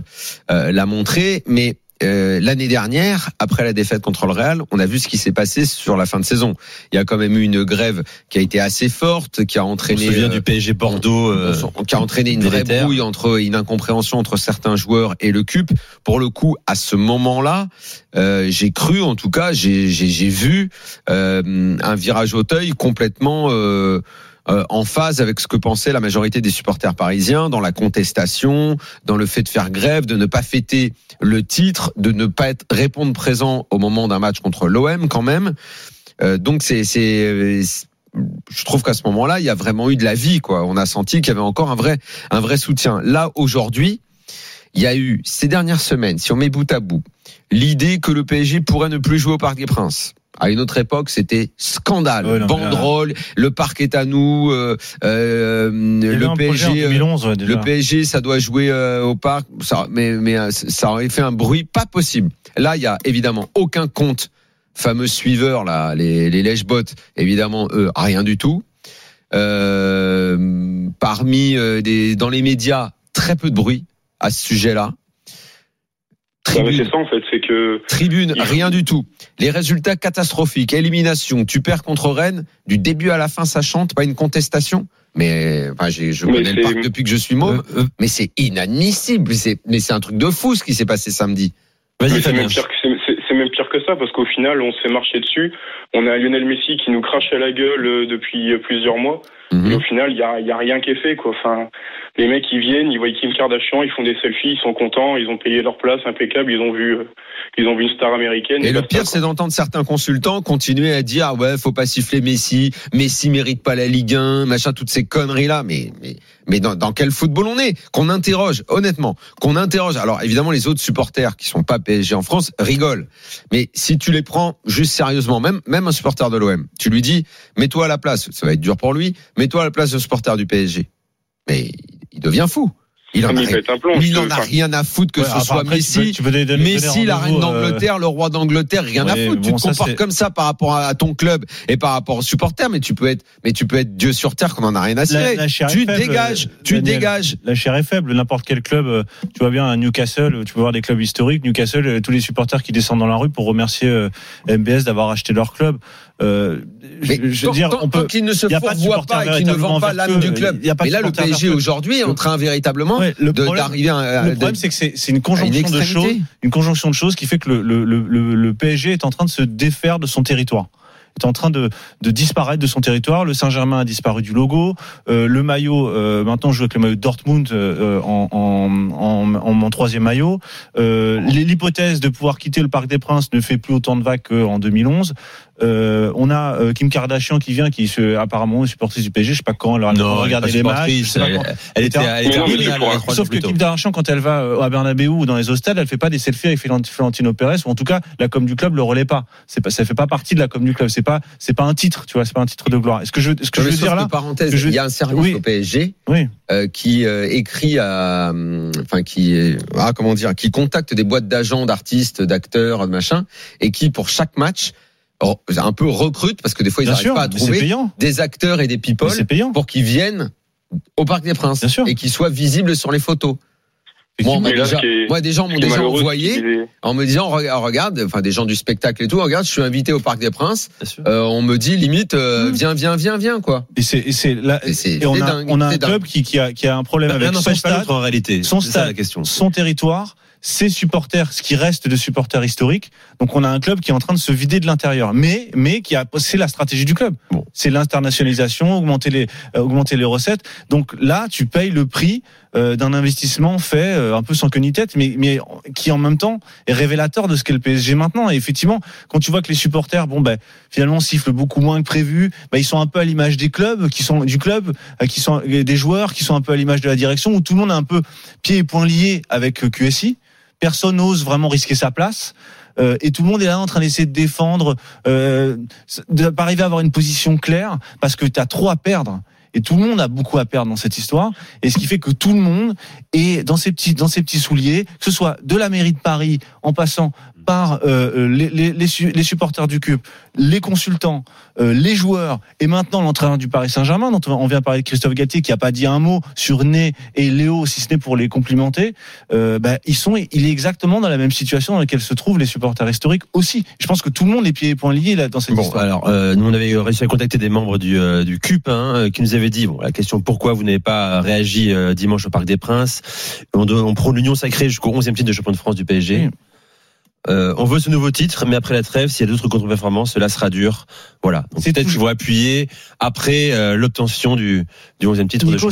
Speaker 4: euh, l'a montré. Mais euh, l'année dernière, après la défaite contre le Real, on a vu ce qui s'est passé sur la fin de saison. Il y a quand même eu une grève qui a été assez forte, qui a
Speaker 3: On
Speaker 4: entraîné.
Speaker 3: se souvient
Speaker 4: euh,
Speaker 3: du PSG Bordeaux. euh,
Speaker 4: qui a entraîné une vraie brouille entre une incompréhension entre certains joueurs et le CUP. Pour le coup, à ce moment-là, euh, j'ai cru, en tout cas, j'ai vu euh, un virage Auteuil complètement euh, en phase avec ce que pensait la majorité des supporters parisiens dans la contestation, dans le fait de faire grève, de ne pas fêter le titre, de ne pas être répondre présent au moment d'un match contre l'OM quand même. Euh, donc c'est je trouve qu'à ce moment-là, il y a vraiment eu de la vie, quoi. On a senti qu'il y avait encore un vrai, un vrai soutien. Là, aujourd'hui, il y a eu ces dernières semaines, si on met bout à bout, l'idée que le PSG pourrait ne plus jouer au Parc des Princes. À une autre époque, c'était scandale,
Speaker 5: Ouais, non, mais là-
Speaker 4: banderole, le parc est à nous, euh, euh, le PSG. euh,
Speaker 5: 2011, ouais, déjà.
Speaker 4: le PSG, ça doit jouer euh, au parc, ça, mais, mais ça aurait fait un bruit pas possible. Là, il y a évidemment aucun compte fameux suiveurs là, les, les lèche-bottes, évidemment, eux, rien du tout. Parmi des, dans les médias, très peu de bruit à ce sujet-là. Tribune,
Speaker 6: c'est ça en fait, c'est que
Speaker 4: tribune, rien du tout. Les résultats catastrophiques, élimination, tu perds contre Rennes, du début à la fin ça chante, pas une contestation. Mais enfin, je connais le parc depuis que je suis môme,
Speaker 3: Euh, euh,
Speaker 4: mais c'est inadmissible. C'est- Mais c'est un truc de fou ce qui s'est passé samedi.
Speaker 3: Vas-y,
Speaker 6: c'est même, pire que- c'est- même pire que ça parce qu'au final, on se fait marcher dessus. On a Lionel Messi qui nous crache à la gueule euh, depuis euh, plusieurs mois.
Speaker 4: Mhm.
Speaker 6: Et au final, il y a, y a rien qui est fait. Quoi. Enfin, les mecs, ils viennent, ils voient Kim Kardashian, ils font des selfies, ils sont contents, ils ont payé leur place impeccable, ils ont vu, euh, ils ont vu une star américaine.
Speaker 4: Et le pire, c'est d'entendre certains consultants continuer à dire ouais, faut pas siffler Messi, Messi mérite pas la Ligue 1, machin, toutes ces conneries là. Mais mais mais dans, dans quel football on est? Qu'on interroge, honnêtement, qu'on interroge. Alors évidemment, les autres supporters qui sont pas PSG en France rigolent, mais si tu les prends juste sérieusement, même même un supporter de l'OM, tu lui dis mets-toi à la place, ça va être dur pour lui, mets-toi à la place de supporter du PSG. Mais il devient fou. Il en
Speaker 6: Ah,
Speaker 4: a,
Speaker 6: il
Speaker 4: rien-
Speaker 6: pète un plomb.
Speaker 4: il
Speaker 6: je-
Speaker 4: en a
Speaker 6: enfin,
Speaker 4: rien à foutre que
Speaker 5: Ouais,
Speaker 4: ce soit
Speaker 5: après, tu peux-
Speaker 4: Messi.
Speaker 5: tu peux donner- donner
Speaker 4: Messi, la reine
Speaker 5: euh,
Speaker 4: d'Angleterre, le roi d'Angleterre, rien à foutre. tu te comportes comme ça par rapport à ton club et par rapport aux supporters, mais tu peux être, mais tu peux être Dieu sur terre qu'on en a rien à cirer.
Speaker 5: la chair est
Speaker 4: Tu
Speaker 5: faible,
Speaker 4: dégages, tu
Speaker 5: Daniel.
Speaker 4: dégages.
Speaker 5: La chair est faible. N'importe quel club, euh, tu vois bien à Newcastle, euh, tu peux voir des clubs historiques. Newcastle, euh, tous les supporters qui descendent dans la rue pour remercier euh, MBS d'avoir acheté leur club. Euh, je, veux dire, on
Speaker 4: tant
Speaker 5: peut.
Speaker 4: qu'il ne se
Speaker 5: a pas
Speaker 4: et qu'il ne vend pas l'âme du club.
Speaker 5: Il y a pas de
Speaker 4: Mais là, le PSG aujourd'hui est en train véritablement
Speaker 5: Ouais,
Speaker 4: d'arriver à,
Speaker 5: le problème, c'est que c'est une conjonction de choses, une conjonction de choses qui fait que le, le, le, le- le PSG est en train de se défaire de son territoire est en train de, de disparaître de son territoire. Le Saint-Germain a disparu du logo. Euh, le maillot, euh, maintenant, je joue avec le maillot Dortmund euh, en, en, en, en mon troisième maillot. L'hypothèse de pouvoir quitter le Parc des Princes ne fait plus autant de vagues qu'en 2011. Euh, on a euh, Kim Kardashian qui vient, qui se, apparemment est supportrice du PSG. Je sais pas quand elle a
Speaker 3: Non,
Speaker 5: regardé
Speaker 3: elle est
Speaker 5: les matchs.
Speaker 3: elle-
Speaker 5: quand.
Speaker 3: Elle était, elle était elle,
Speaker 5: Sauf que. Kim Kardashian, quand elle va euh, à Bernabeu ou dans les hostels, elle fait pas des selfies avec Florent- Florentino Pérez, ou en tout cas, la com du club le relaie pas. C'est pas, ça fait pas partie de la com du club. C'est pas, c'est pas un titre, tu vois, c'est pas un titre de gloire. Est-ce que je, ce que je veux dire là,
Speaker 4: parenthèse,
Speaker 5: que je-
Speaker 4: il y a un service
Speaker 5: Oui.
Speaker 4: au PSG
Speaker 5: oui,
Speaker 4: euh, qui euh, écrit à, hum, enfin qui, est- ah comment dire, qui contacte des boîtes d'agents, d'artistes, d'acteurs, de machin, et qui pour chaque match un peu recrute parce que des fois ils n'arrivent pas à trouver des acteurs et des people pour qu'ils viennent au Parc des Princes
Speaker 5: Bien sûr.
Speaker 4: et qu'ils soient visibles sur les photos. Moi,
Speaker 6: là,
Speaker 4: déjà,
Speaker 6: est-
Speaker 4: moi, des gens m'ont déjà envoyé
Speaker 6: est-
Speaker 4: en me disant regarde, regarde, enfin des gens du spectacle et tout, regarde, je suis invité au Parc des Princes. Euh, on me dit limite, euh,
Speaker 5: Mm.
Speaker 4: viens, viens, viens, viens quoi.
Speaker 5: Et c'est, et c'est là,
Speaker 4: Et c'est
Speaker 5: et on
Speaker 4: c'est
Speaker 5: a,
Speaker 4: dingue,
Speaker 5: on a un club qui, qui a, qui a un problème avec son stade,
Speaker 3: en réalité.
Speaker 5: son
Speaker 3: C'est ça
Speaker 5: stade,
Speaker 3: la question.
Speaker 5: son territoire. ses supporters, ce qui reste de supporters historiques. Donc on a un club qui est en train de se vider de l'intérieur, mais mais qui a c'est la stratégie du club.
Speaker 3: Bon.
Speaker 5: C'est l'internationalisation, augmenter les euh, augmenter les recettes. Donc là, tu payes le prix euh, d'un investissement fait euh, un peu sans queue ni tête, mais mais qui en même temps est révélateur de ce qu'est le PSG maintenant. Et effectivement, quand tu vois que les supporters, bon ben finalement sifflent beaucoup moins que prévu, ben, ils sont un peu à l'image des clubs, qui sont du club, euh, qui sont des joueurs, qui sont un peu à l'image de la direction, où tout le monde est un peu pieds et poings liés avec euh, QSI. Personne n'ose vraiment risquer sa place. Euh, et tout le monde est là en train d'essayer de défendre, euh, de à avoir une position claire, parce que tu as trop à perdre. Et tout le monde a beaucoup à perdre dans cette histoire. Et ce qui fait que tout le monde est dans ses petits, dans ses petits souliers, que ce soit de la mairie de Paris, en passant par euh, les, les, les, su- les supporters du CUP, les consultants, euh, les joueurs, et maintenant l'entraîneur du Paris Saint-Germain, dont on vient parler de Christophe Galtier, qui a pas dit un mot sur Ney et Léo, si ce n'est pour les complimenter. Euh, bah, ils sont, il est exactement dans la même situation dans laquelle se trouvent les supporters historiques aussi. Je pense que tout le monde est pieds et poings liés là dans cette
Speaker 3: Bon,
Speaker 5: histoire.
Speaker 3: alors, euh, nous, on avait réussi à contacter des membres du, euh, du CUP hein, euh, qui nous avaient dit, bon, la question pourquoi vous n'avez pas réagi euh, dimanche au Parc des Princes? On, on prend l'union sacrée jusqu'au 11e titre de champion de France du PSG.
Speaker 5: Oui.
Speaker 3: Euh, on veut ce nouveau titre, mais après la trêve, s'il y a d'autres contre-performances, cela sera dur. Voilà. Donc
Speaker 5: C'est
Speaker 3: peut-être qu'ils vont appuyer après euh, l'obtention du, du 11e titre
Speaker 5: Nico,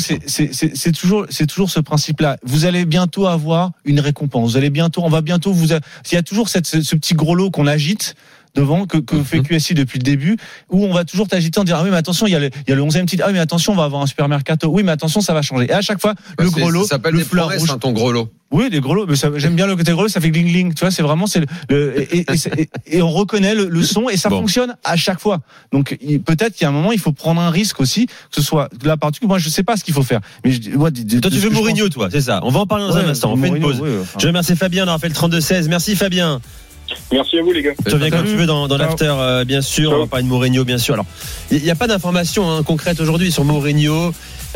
Speaker 5: c'est toujours, c'est toujours ce principe-là. Vous allez bientôt avoir une récompense. Vous allez bientôt, on va bientôt vous. a- Il y a toujours cette, ce, ce petit gros lot qu'on agite devant que, que fait QSI depuis le début, où on va toujours t'agiter en disant ah oui mais attention il y a le, il y a le 11e titre ah oui mais attention on va avoir un super mercato oui mais attention ça va changer et à chaque fois le gros lot
Speaker 4: Ça s'appelle
Speaker 5: le
Speaker 4: des
Speaker 5: fleur rouge
Speaker 4: hein, ton gros lot.
Speaker 5: oui, les gros lots. Mais ça- j'aime bien le côté gros lot, ça fait gling gling. Tu vois, c'est vraiment c'est le, le- et, et- et on reconnaît le, le son et ça
Speaker 3: Bon.
Speaker 5: fonctionne à chaque fois. Donc peut-être qu'il y a un moment il faut prendre un risque aussi, que ce soit de la partie. Moi, je sais pas ce qu'il faut faire. Mais je, moi, de- de-
Speaker 3: Toi, tu veux Mourinho, toi, c'est ça. On va en parler
Speaker 5: pense-
Speaker 3: dans un instant. On fait une pause.
Speaker 5: ouais, enfin.
Speaker 3: Je remercie Fabien, on rappelle 32-16. Merci Fabien.
Speaker 6: Merci à vous, les gars.
Speaker 3: Tu reviens quand tu veux dans, dans l'after, euh, bien sûr.
Speaker 6: Ciao.
Speaker 3: On va parler de Mourinho, bien sûr. Alors, il n'y a pas d'informations hein, concrètes aujourd'hui sur Mourinho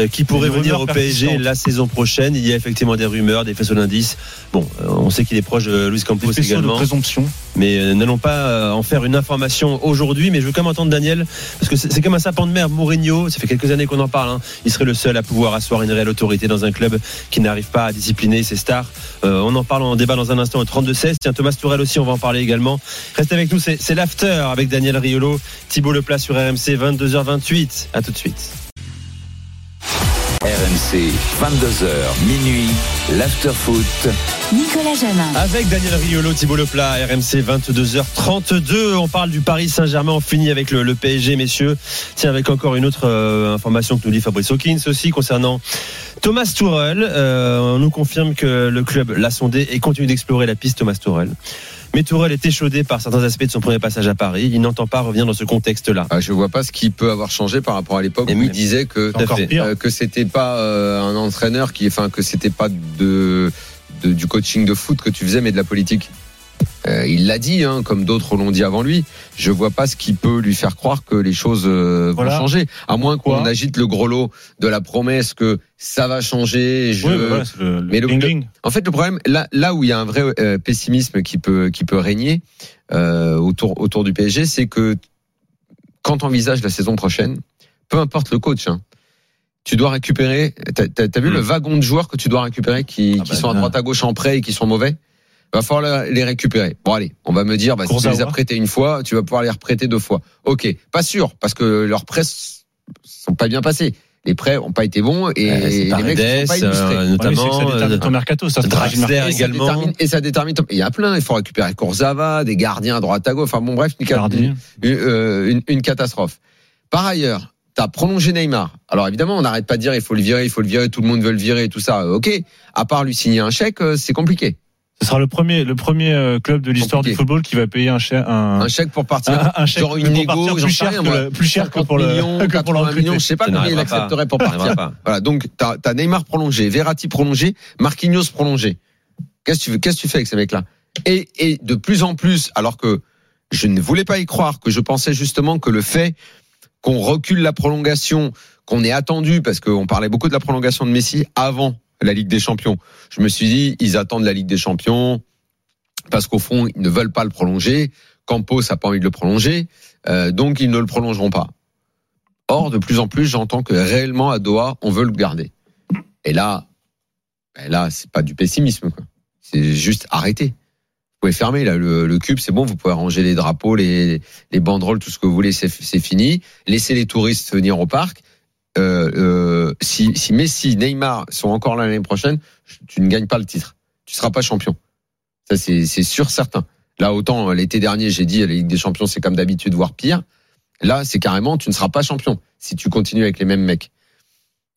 Speaker 3: qui pourrait venir au PSG la saison prochaine. Il y a effectivement des rumeurs, des faisceaux d'indices. Bon, euh, on sait qu'il est proche de Luis Campos
Speaker 5: Des faisceaux de
Speaker 3: également.
Speaker 5: présomption.
Speaker 3: Mais euh, n'allons pas euh, en faire une information aujourd'hui. Mais je veux quand même entendre Daniel, parce que c'est comme un sapin de mer. Mourinho, ça fait quelques années qu'on en parle. hein. Il serait le seul à pouvoir asseoir une réelle autorité dans un club qui n'arrive pas à discipliner ses stars. Euh, on en parle en débat dans un instant au 32-16. Tiens, Thomas Tourel aussi, on va en parler également. Reste avec nous, c'est l'after avec Daniel Riolo, Thibaut Leplat sur RMC, 22h28. À tout de suite.
Speaker 1: RMC, 22h, minuit, l'after-foot.
Speaker 2: Nicolas Jamin.
Speaker 3: Avec Daniel Riolo, Thibaut Leplat, RMC 22h32. On parle du Paris Saint-Germain. On finit avec le, le PSG, messieurs. Tiens, avec encore une autre euh, information que nous dit Fabrice Hawkins aussi concernant Thomas Tourel. Euh, on nous confirme que le club l'a sondé et continue d'explorer la piste Thomas Tourel. Mais Tourel est échaudé par certains aspects de son premier passage à Paris. Il n'entend pas revenir dans ce contexte-là.
Speaker 4: Ah, je vois pas ce qui peut avoir changé par rapport à l'époque où
Speaker 3: même-
Speaker 4: il disait que
Speaker 5: pire.
Speaker 4: euh, que c'était pas euh, un entraîneur qui, enfin que c'était pas de, de- du coaching de foot que tu faisais, mais de la politique. Euh, il l'a dit, hein, comme d'autres l'ont dit avant lui. Je vois pas ce qui peut lui faire croire que les choses euh,
Speaker 5: Voilà.
Speaker 4: vont changer, à moins qu'on agite le gros lot de la promesse que ça va changer. Je...
Speaker 5: Oui, voilà, le,
Speaker 4: Mais le-. En fait, le problème, là, là où il y a un vrai euh, pessimisme qui peut, qui peut régner autour, autour du PSG, c'est que quand on envisage la saison prochaine, peu importe le coach, hein, tu dois récupérer. T'as as, vu
Speaker 3: Mm.
Speaker 4: le wagon de joueurs que tu dois récupérer qui,
Speaker 5: Ah
Speaker 4: qui
Speaker 5: bah,
Speaker 4: sont à droite à gauche en prêt et qui sont mauvais? Va falloir les récupérer. Bon allez, on va me dire, bah, si tu les as prêtés une fois, tu vas pouvoir les reprêter deux fois. Ok, pas sûr parce que leurs prêts sont pas bien passés. Les prêts ont pas été bons et
Speaker 3: Euh,
Speaker 4: les mecs ne sont pas illustrés.
Speaker 3: euh,
Speaker 5: c'est que
Speaker 3: notamment.
Speaker 5: ça détermine
Speaker 3: euh,
Speaker 5: ton mercato, ça, c'est
Speaker 3: Draxler
Speaker 5: pas
Speaker 4: Et ça
Speaker 3: également.
Speaker 4: détermine- et ça détermine. Il y a plein. Il faut récupérer Kurzawa, des gardiens à droite à gauche. Enfin bon, bref, une, euh, une- une catastrophe. Par ailleurs, tu as prolongé Neymar. Alors évidemment, on n'arrête pas de dire il faut le virer, il faut le virer, tout le monde veut le virer, et tout ça. Euh, Ok. À part lui signer un chèque, euh, c'est compliqué.
Speaker 5: Ce sera le premier, le premier euh, club de l'histoire du football qui va payer un chèque, un,
Speaker 4: Un chèque pour partir.
Speaker 5: un, un chèque
Speaker 4: genre une négo,
Speaker 5: plus cher,
Speaker 4: rien,
Speaker 5: que le, plus cher que
Speaker 4: 50
Speaker 5: pour le,
Speaker 4: millions,
Speaker 5: que pour
Speaker 4: 80
Speaker 5: le
Speaker 4: millions, je sais pas combien il accepterait pour partir.
Speaker 3: pas.
Speaker 4: Voilà, donc t'as as Neymar prolongé, Verratti prolongé, Marquinhos prolongé. Qu'est-ce que tu veux Qu'est-ce que tu fais avec ces mecs-là? Et, et de plus en plus, alors que je ne voulais pas y croire, que je pensais justement que le fait qu'on recule la prolongation, qu'on ait attendu, parce qu'on parlait beaucoup de la prolongation de Messi avant la Ligue des Champions. Je me suis dit, ils attendent la Ligue des Champions parce qu'au fond, ils ne veulent pas le prolonger. Campos n'a pas envie de le prolonger, euh, donc ils ne le prolongeront pas. Or, de plus en plus, j'entends que réellement à Doha, on veut le garder. Et là, ben là, c'est pas du pessimisme. C'est juste arrêter. Vous pouvez fermer là le, cube, c'est bon. Vous pouvez ranger les drapeaux, les, les banderoles, tout ce que vous voulez, c'est fini. Laissez les touristes venir au parc. Euh, euh, si, si Messi, Neymar sont encore là l'année prochaine, tu ne gagnes pas le titre. Tu seras pas champion. Ça c'est c'est sûr certain. Là autant l'été dernier j'ai dit la Ligue des Champions c'est comme d'habitude voire pire. Là c'est carrément tu ne seras pas champion si tu continues avec les mêmes mecs.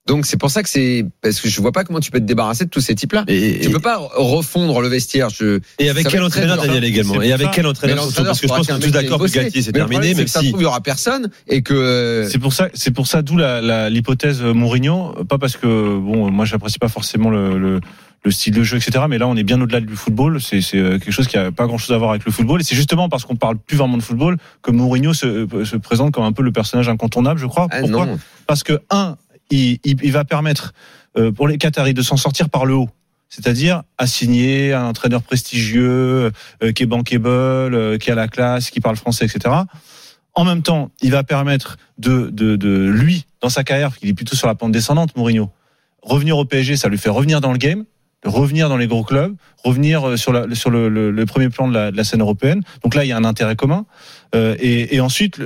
Speaker 4: Donc c'est pour ça que c'est parce que je vois pas comment tu peux te débarrasser de tous ces types-là.
Speaker 3: Et,
Speaker 4: Tu peux pas refondre le vestiaire. Je,
Speaker 3: et avec quel entraîneur. Daniel, également Et avec quel
Speaker 4: Mais
Speaker 3: entraîneur Parce que je pense qu'on est tous d'accord que. Galtier c'est
Speaker 4: Mais
Speaker 3: terminé, même
Speaker 4: que ça
Speaker 3: si.
Speaker 4: trouve, il y aura personne et que euh,
Speaker 5: C'est pour ça, c'est pour ça, d'où la, la- l'hypothèse Mourinho. Pas parce que bon, moi j'apprécie pas forcément le, le, le style de jeu, etc. Mais là, on est bien au-delà du football. C'est, c'est euh, quelque chose qui a pas grand-chose à voir avec le football. Et c'est justement parce qu'on parle plus vraiment de football que Mourinho se, se présente comme un peu le personnage incontournable, je crois.
Speaker 4: ah
Speaker 5: Pourquoi
Speaker 4: non.
Speaker 5: Parce que un, il, va permettre euh, pour les Qataris de s'en sortir par le haut. C'est-à-dire assigner un entraîneur prestigieux, euh, qui est bankable, euh, qui a la classe, qui parle français, etc. En même temps, il va permettre de, lui, dans sa carrière, qu'il est plutôt sur la pente descendante, Mourinho, revenir au PSG, ça lui fait revenir dans le game, revenir dans les gros clubs, revenir sur, le, premier plan de la, scène européenne. Donc là, il y a un intérêt commun. Et, ensuite,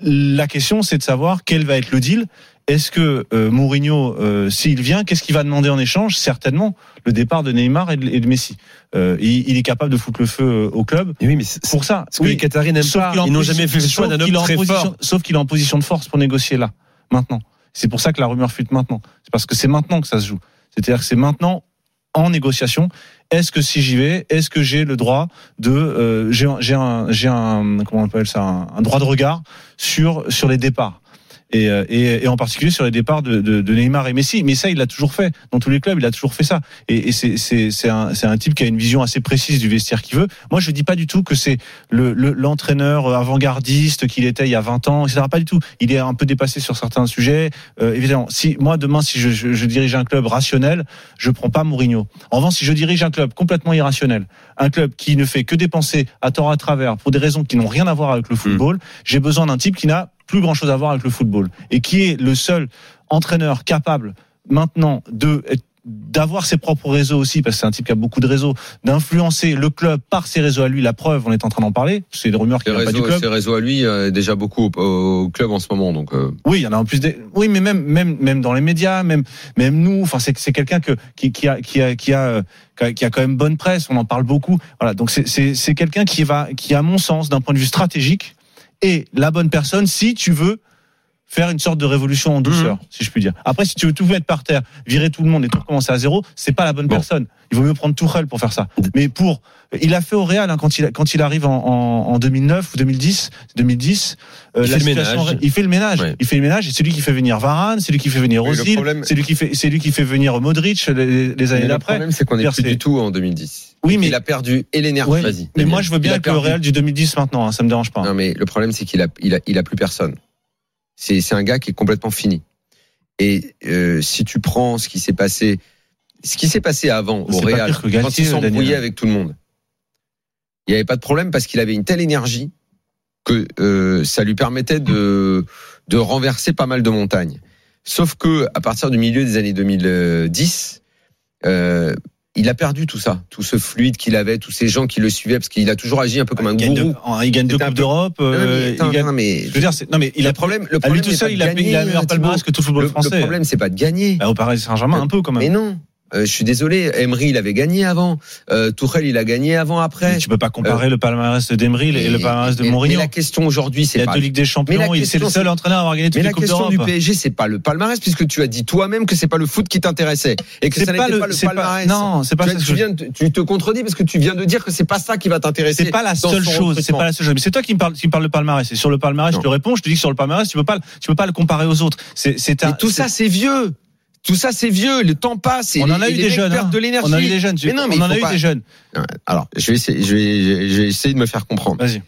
Speaker 5: la question, c'est de savoir quel va être le deal. Est-ce que euh, Mourinho, euh, s'il vient, qu'est-ce qu'il va demander en échange? Certainement le départ de Neymar et de, et de Messi. Euh, il, il est capable de foutre le feu au club.
Speaker 3: Et Oui, mais
Speaker 5: Pour ça,
Speaker 3: ce que les Qataris n'aiment pas, ils n'ont jamais fait le choix d'un homme très
Speaker 5: position-
Speaker 3: fort.
Speaker 5: Sauf qu'il est en position de force pour négocier là, maintenant. C'est pour ça que la rumeur fuite maintenant. C'est parce que c'est maintenant que ça se joue. C'est-à-dire que c'est maintenant en négociation. Est-ce que si j'y vais, est-ce que j'ai le droit de, euh, j'ai un, j'ai un, j'ai un, comment on appelle ça, un, un droit de regard sur sur les départs? Et, euh, et, et en particulier sur les départs de, de, de Neymar et Messi. Mais ça, il l'a toujours fait. Dans tous les clubs, il a toujours fait ça. Et, et c'est, un, un type qui a une vision assez précise du vestiaire qu'il veut. Moi, je dis pas du tout que c'est le, le- l'entraîneur avant-gardiste qu'il était il y a 20 ans, etc. Pas du tout. Il est un peu dépassé sur certains sujets. Euh, évidemment, si moi demain, si je, je, je dirige un club rationnel, je prends pas Mourinho. En revanche, si je dirige un club complètement irrationnel, un club qui ne fait que dépenser à tort à travers pour des raisons qui n'ont rien à voir avec le football, j'ai besoin d'un type qui n'a plus grand chose à voir avec le football et qui est le seul entraîneur capable maintenant de d'avoir ses propres réseaux aussi, parce que c'est un type qui a beaucoup de réseaux, d'influencer le club par ses réseaux à lui. La preuve, on est en train d'en parler. C'est des rumeurs qui pas du club.
Speaker 4: ses réseaux à lui, euh, déjà beaucoup au, au club en ce moment. Donc, euh,
Speaker 5: Oui, il y en a en plus des. Oui, mais même même même dans les médias, même même nous. Enfin, c'est c'est quelqu'un que qui qui a qui a qui a euh, qui a- quand même bonne presse. On en parle beaucoup. Voilà. Donc c'est c'est c'est quelqu'un qui va qui à mon sens d'un point de vue stratégique est la bonne personne si tu veux faire une sorte de révolution en douceur, si je puis dire. Après, si tu veux tout mettre par terre, virer tout le monde et tout recommencer à zéro, c'est pas la bonne
Speaker 3: Bon.
Speaker 5: personne. Il vaut mieux prendre Tourelle pour faire ça. Mais pour, il a fait au Real hein, quand il quand il arrive en, en, en 2009 ou 2010, 2010, euh,
Speaker 3: Il
Speaker 5: la
Speaker 3: fait le
Speaker 5: situation-
Speaker 3: ménage.
Speaker 5: il fait le ménage.
Speaker 3: Ouais.
Speaker 5: Il fait le ménage et c'est lui qui fait venir Varane, c'est lui qui fait venir Ozil,
Speaker 4: problème-
Speaker 5: c'est lui qui fait c'est lui qui fait venir Modric les, les années
Speaker 4: mais le
Speaker 5: d'après.
Speaker 4: problème, c'est qu'on n'est plus du tout en 2010.
Speaker 5: Oui, mais
Speaker 4: il a perdu et l'énergie.
Speaker 5: Ouais,
Speaker 4: Vas-y.
Speaker 5: mais moi je veux bien avec le. Real du 2010 maintenant, hein, ça me dérange pas.
Speaker 4: Non, mais le problème, c'est qu'il a, il a, il a plus personne. C'est, un gars qui est complètement fini. Et euh, si tu prends ce qui s'est passé, ce qui s'est passé avant au Real, quand
Speaker 5: Galtier,
Speaker 4: il s'embrouillait
Speaker 5: Daniel.
Speaker 4: avec tout le monde, il n'y avait pas de problème parce qu'il avait une telle énergie que euh, ça lui permettait de, de renverser pas mal de montagnes. Sauf que à partir du milieu des années 2010, euh, il a perdu tout ça, tout ce fluide qu'il avait, tous ces gens qui le suivaient, parce qu'il a toujours agi un peu comme un
Speaker 5: il gagne
Speaker 4: gourou.
Speaker 5: deux, il gagne deux
Speaker 4: C'était un
Speaker 5: coupes d'Europe.
Speaker 4: Non, mais,
Speaker 5: il
Speaker 4: mais
Speaker 5: Je veux dire, non mais il
Speaker 4: le
Speaker 5: a
Speaker 4: problème, le
Speaker 5: à
Speaker 4: problème
Speaker 5: lui tout seul,
Speaker 4: pas
Speaker 5: il
Speaker 4: de
Speaker 5: a, il a
Speaker 4: gagner,
Speaker 5: meilleur palmarès que tout le football
Speaker 4: Le,
Speaker 5: français.
Speaker 4: le problème, c'est pas de gagner.
Speaker 5: Bah, au Paris Saint-Germain, un peu quand
Speaker 4: Mais
Speaker 5: même.
Speaker 4: non. Euh, je suis désolé, Emery il avait gagné avant, euh, Tourelle il a gagné avant après.
Speaker 5: Mais tu peux pas comparer le palmarès d'Emery et le palmarès de Mourinho.
Speaker 4: Mais la question aujourd'hui,
Speaker 5: Il
Speaker 4: c'est
Speaker 5: y a
Speaker 4: pas.
Speaker 5: deux Ligues des Champions.
Speaker 4: Mais
Speaker 5: il- C'est le seul entraîneur à avoir gagné toutes
Speaker 4: Mais
Speaker 5: les
Speaker 4: la
Speaker 5: coupes
Speaker 4: question du PSG, c'est pas le palmarès, puisque tu as dit toi-même que c'est pas le foot qui t'intéressait et que
Speaker 5: C'est
Speaker 4: ça
Speaker 5: pas
Speaker 4: n'était
Speaker 5: le-
Speaker 4: pas le
Speaker 5: c'est pas-
Speaker 4: palmarès.
Speaker 5: non, c'est pas
Speaker 4: tu,
Speaker 5: ça
Speaker 4: tu viens tu te contredis parce que tu viens de dire que c'est pas ça qui va t'intéresser.
Speaker 5: C'est pas la seule chose. C'est pas la seule chose. Mais c'est toi qui me parle, qui me parle de palmarès. Et sur le palmarès,
Speaker 4: Non.
Speaker 5: je te réponds. Je te dis que sur le palmarès, tu peux pas, le- tu peux pas le comparer aux autres. C'est,
Speaker 4: tout ça, c'est vieux. Tout ça, c'est vieux. Le temps passe et
Speaker 5: on en a eu des jeunes.
Speaker 4: perdent
Speaker 5: hein.
Speaker 4: de l'énergie.
Speaker 5: On en a eu des jeunes.
Speaker 4: Mais non, mais
Speaker 5: on en a eu
Speaker 4: pas-
Speaker 5: des jeunes.
Speaker 4: Alors, je vais essayer, je vais, je vais essayer de me faire comprendre.
Speaker 5: Vas-y.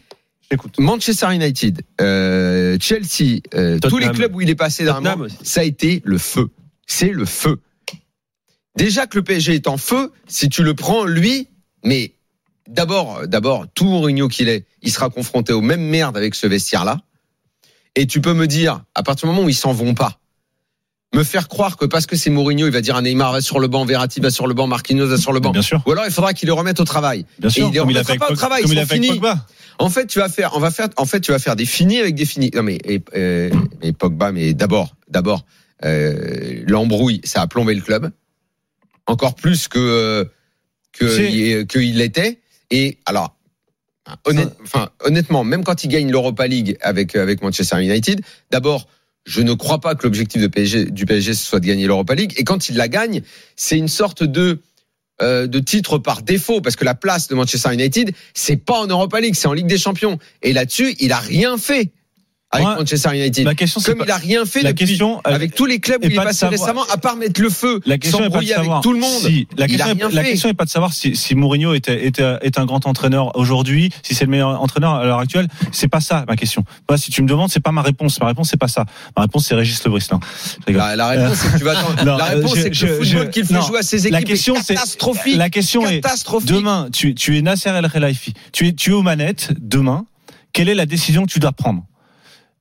Speaker 5: J'écoute.
Speaker 4: Manchester United, euh, Chelsea, euh, tous les clubs où il est passé dernièrement, ça a été le feu. C'est le feu. Déjà que le PSG est en feu, si tu le prends lui, mais d'abord, d'abord, tout Mourinho qu'il est, il sera confronté aux mêmes merdes avec ce vestiaire-là. Et tu peux me dire, à partir du moment où ils s'en vont pas, me faire croire que parce que c'est Mourinho, il va dire à Neymar va sur le banc, Verratti va sur le banc, Marquinhos va sur le banc.
Speaker 5: Bien sûr,
Speaker 4: Ou alors il faudra qu'il le remette au travail.
Speaker 5: bien sûr.
Speaker 4: il les remettra pas au travail,
Speaker 5: comme
Speaker 4: ils
Speaker 5: il a
Speaker 4: sont
Speaker 5: fait avec
Speaker 4: finis.
Speaker 5: Pogba.
Speaker 4: En fait, tu vas faire, on va faire, en fait, tu vas faire des finis avec des finis. Non mais et, euh, et Pogba, mais d'abord, d'abord, euh, l'embrouille, ça a plombé le club encore plus que euh, que
Speaker 5: C'est-
Speaker 4: il- que il l'était. Et alors, honnête- enfin, honnêtement, même quand il gagne l'Europa League avec avec Manchester United, d'abord. Je ne crois pas que l'objectif du PSG ce soit de gagner l'Europa League. Et quand il la gagne, c'est une sorte de euh, de titre par défaut parce que la place de Manchester United c'est pas en Europa League, c'est en Ligue des Champions. Et là-dessus, il a rien fait avec
Speaker 5: Moi,
Speaker 4: Manchester United.
Speaker 5: La question,
Speaker 4: Comme
Speaker 5: pas-
Speaker 4: il a rien fait
Speaker 5: la
Speaker 4: depuis,
Speaker 5: question euh,
Speaker 4: avec tous les clubs où
Speaker 5: est
Speaker 4: il est passé
Speaker 5: savoir-
Speaker 4: récemment, à part mettre le feu,
Speaker 5: La question n'est pas de
Speaker 4: s'embrouiller avec
Speaker 5: savoir
Speaker 4: tout le monde.
Speaker 5: si- la, question est- la question n'est pas de savoir si, si Mourinho était, était, est un grand entraîneur aujourd'hui, si c'est le meilleur entraîneur à l'heure actuelle. C'est pas ça ma question. Moi, si tu me demandes, c'est pas ma réponse. Ma réponse, c'est pas ça. Ma réponse, c'est Régis Le rigole.
Speaker 4: La, la réponse, c'est que tu vas attendre.
Speaker 5: Non,
Speaker 4: la réponse,
Speaker 5: je-
Speaker 4: c'est que
Speaker 5: je-
Speaker 4: le football qu'il fait
Speaker 5: non.
Speaker 4: jouer à ses équipes
Speaker 5: La question,
Speaker 4: est
Speaker 5: c'est
Speaker 4: catastrophique.
Speaker 5: la question est
Speaker 4: catastrophique.
Speaker 5: demain, tu, tu es Nasser El Khelaifi. Tu es, tu es aux manettes demain. Quelle est la décision que tu dois prendre?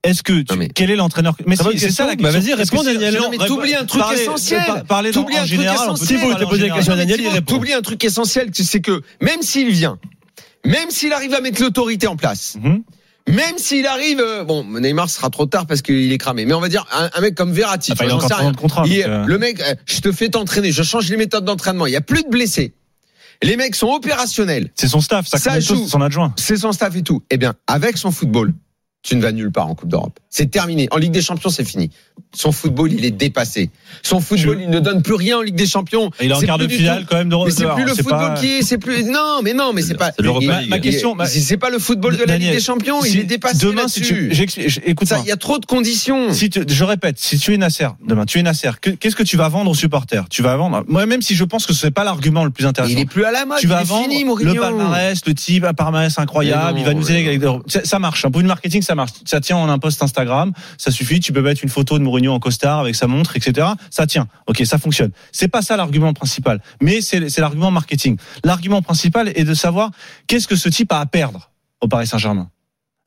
Speaker 5: Est-ce que tu,
Speaker 4: mais-
Speaker 5: quel est l'entraîneur Mais si, c'est ça la
Speaker 3: question. Bah,
Speaker 5: question.
Speaker 3: vas-y, réponds,
Speaker 5: c'est-
Speaker 3: Daniel.
Speaker 5: non, mais
Speaker 4: t'oublies un truc
Speaker 5: parler-
Speaker 4: essentiel.
Speaker 5: par- Parler dans- en
Speaker 4: un truc
Speaker 5: général, peut
Speaker 4: essentiel.
Speaker 5: En
Speaker 3: posé la question,
Speaker 4: mais
Speaker 3: Daniel, il répond.
Speaker 4: T'oublies un truc essentiel, tu sais que même s'il vient, même s'il arrive à mettre l'autorité en place,
Speaker 5: Mhm.
Speaker 4: même s'il arrive, euh, bon, Neymar sera trop tard parce qu'il est cramé, mais on va dire un, un mec comme Verratti,
Speaker 5: Ah, bah,
Speaker 4: vois, rien.
Speaker 5: contrat.
Speaker 4: Il-
Speaker 5: euh,
Speaker 4: Le mec, euh, je te fais t'entraîner, je change les méthodes d'entraînement, il y a plus de blessés. Les mecs sont opérationnels,
Speaker 5: C'est son staff, ça,
Speaker 4: Ça
Speaker 5: ça
Speaker 4: joue.
Speaker 5: son adjoint.
Speaker 4: c'est son staff et tout. Eh bien, avec son football, tu ne vas nulle part en Coupe d'Europe. C'est terminé. En Ligue des Champions, c'est fini. Son football, il est dépassé. Son football, il ne donne plus rien en Ligue des Champions.
Speaker 5: Il est en quart de finale quand même de
Speaker 4: Mais c'est plus le
Speaker 5: c'est
Speaker 4: football
Speaker 5: pas-
Speaker 4: qui est, c'est plus, non, mais non, mais c'est pas,
Speaker 5: Ma- question, ma-
Speaker 4: c'est pas le football de la
Speaker 5: Daniel,
Speaker 4: Ligue des Champions, il est dépassé
Speaker 5: Demain, si tu, écoute
Speaker 4: Ça, il y a trop de conditions.
Speaker 5: Si tu- je répète, si tu es Nasser demain, tu es Nasser, que- qu'est-ce que tu vas vendre aux supporters? Tu vas vendre. Moi, même si je pense que ce n'est pas l'argument le plus intéressant.
Speaker 4: il est plus à la mode,
Speaker 5: tu vas vendre
Speaker 4: fini,
Speaker 5: le palmarès, le type, un palmarès incroyable, il va nous avec- Ça, ça marche. Un point de marketing, ça marche. Ça tient en un post Instagram, ça suffit. Tu peux mettre une photo de Mourinho en costard avec sa montre, etc. Ça tient. Ok, ça fonctionne. C'est pas ça l'argument principal, mais c'est l'argument marketing. L'argument principal est de savoir qu'est-ce que ce type a à perdre au Paris Saint-Germain.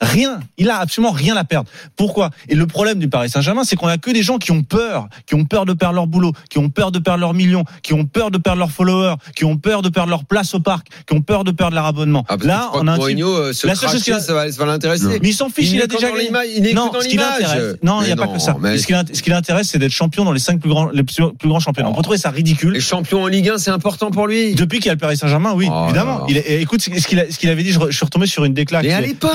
Speaker 5: Rien. Il a absolument rien à perdre. Pourquoi? Et le problème du Paris Saint-Germain, c'est qu'on a que des gens qui ont peur, qui ont peur de perdre leur boulot, qui ont peur de perdre leurs millions, qui ont peur de perdre leurs followers, qui ont peur de perdre leur place au parc, qui ont peur de perdre leur abonnement.
Speaker 4: Ah,
Speaker 5: Là, on a un
Speaker 4: Mourinho, euh,
Speaker 5: La seule chose qui a-
Speaker 4: ça va, l'intéresser.
Speaker 5: Mais il s'en fiche, il, a déjà gagné.
Speaker 4: il
Speaker 5: Non,
Speaker 4: que dans l'image.
Speaker 5: non, il n'y a pas que ça.
Speaker 4: mais
Speaker 5: Ce qui l'int- ce qui l'intéresse, c'est d'être champion dans les cinq plus grands, les plus grands championnats. On peut trouver ça ridicule.
Speaker 4: Les champions en Ligue 1, c'est important pour lui.
Speaker 5: Depuis qu'il y a le Paris Saint-Germain, oui,
Speaker 4: Oh
Speaker 5: évidemment. Il écoute, ce qu'il avait dit, je suis retombé sur une déclaration.
Speaker 4: Mais à l'époque,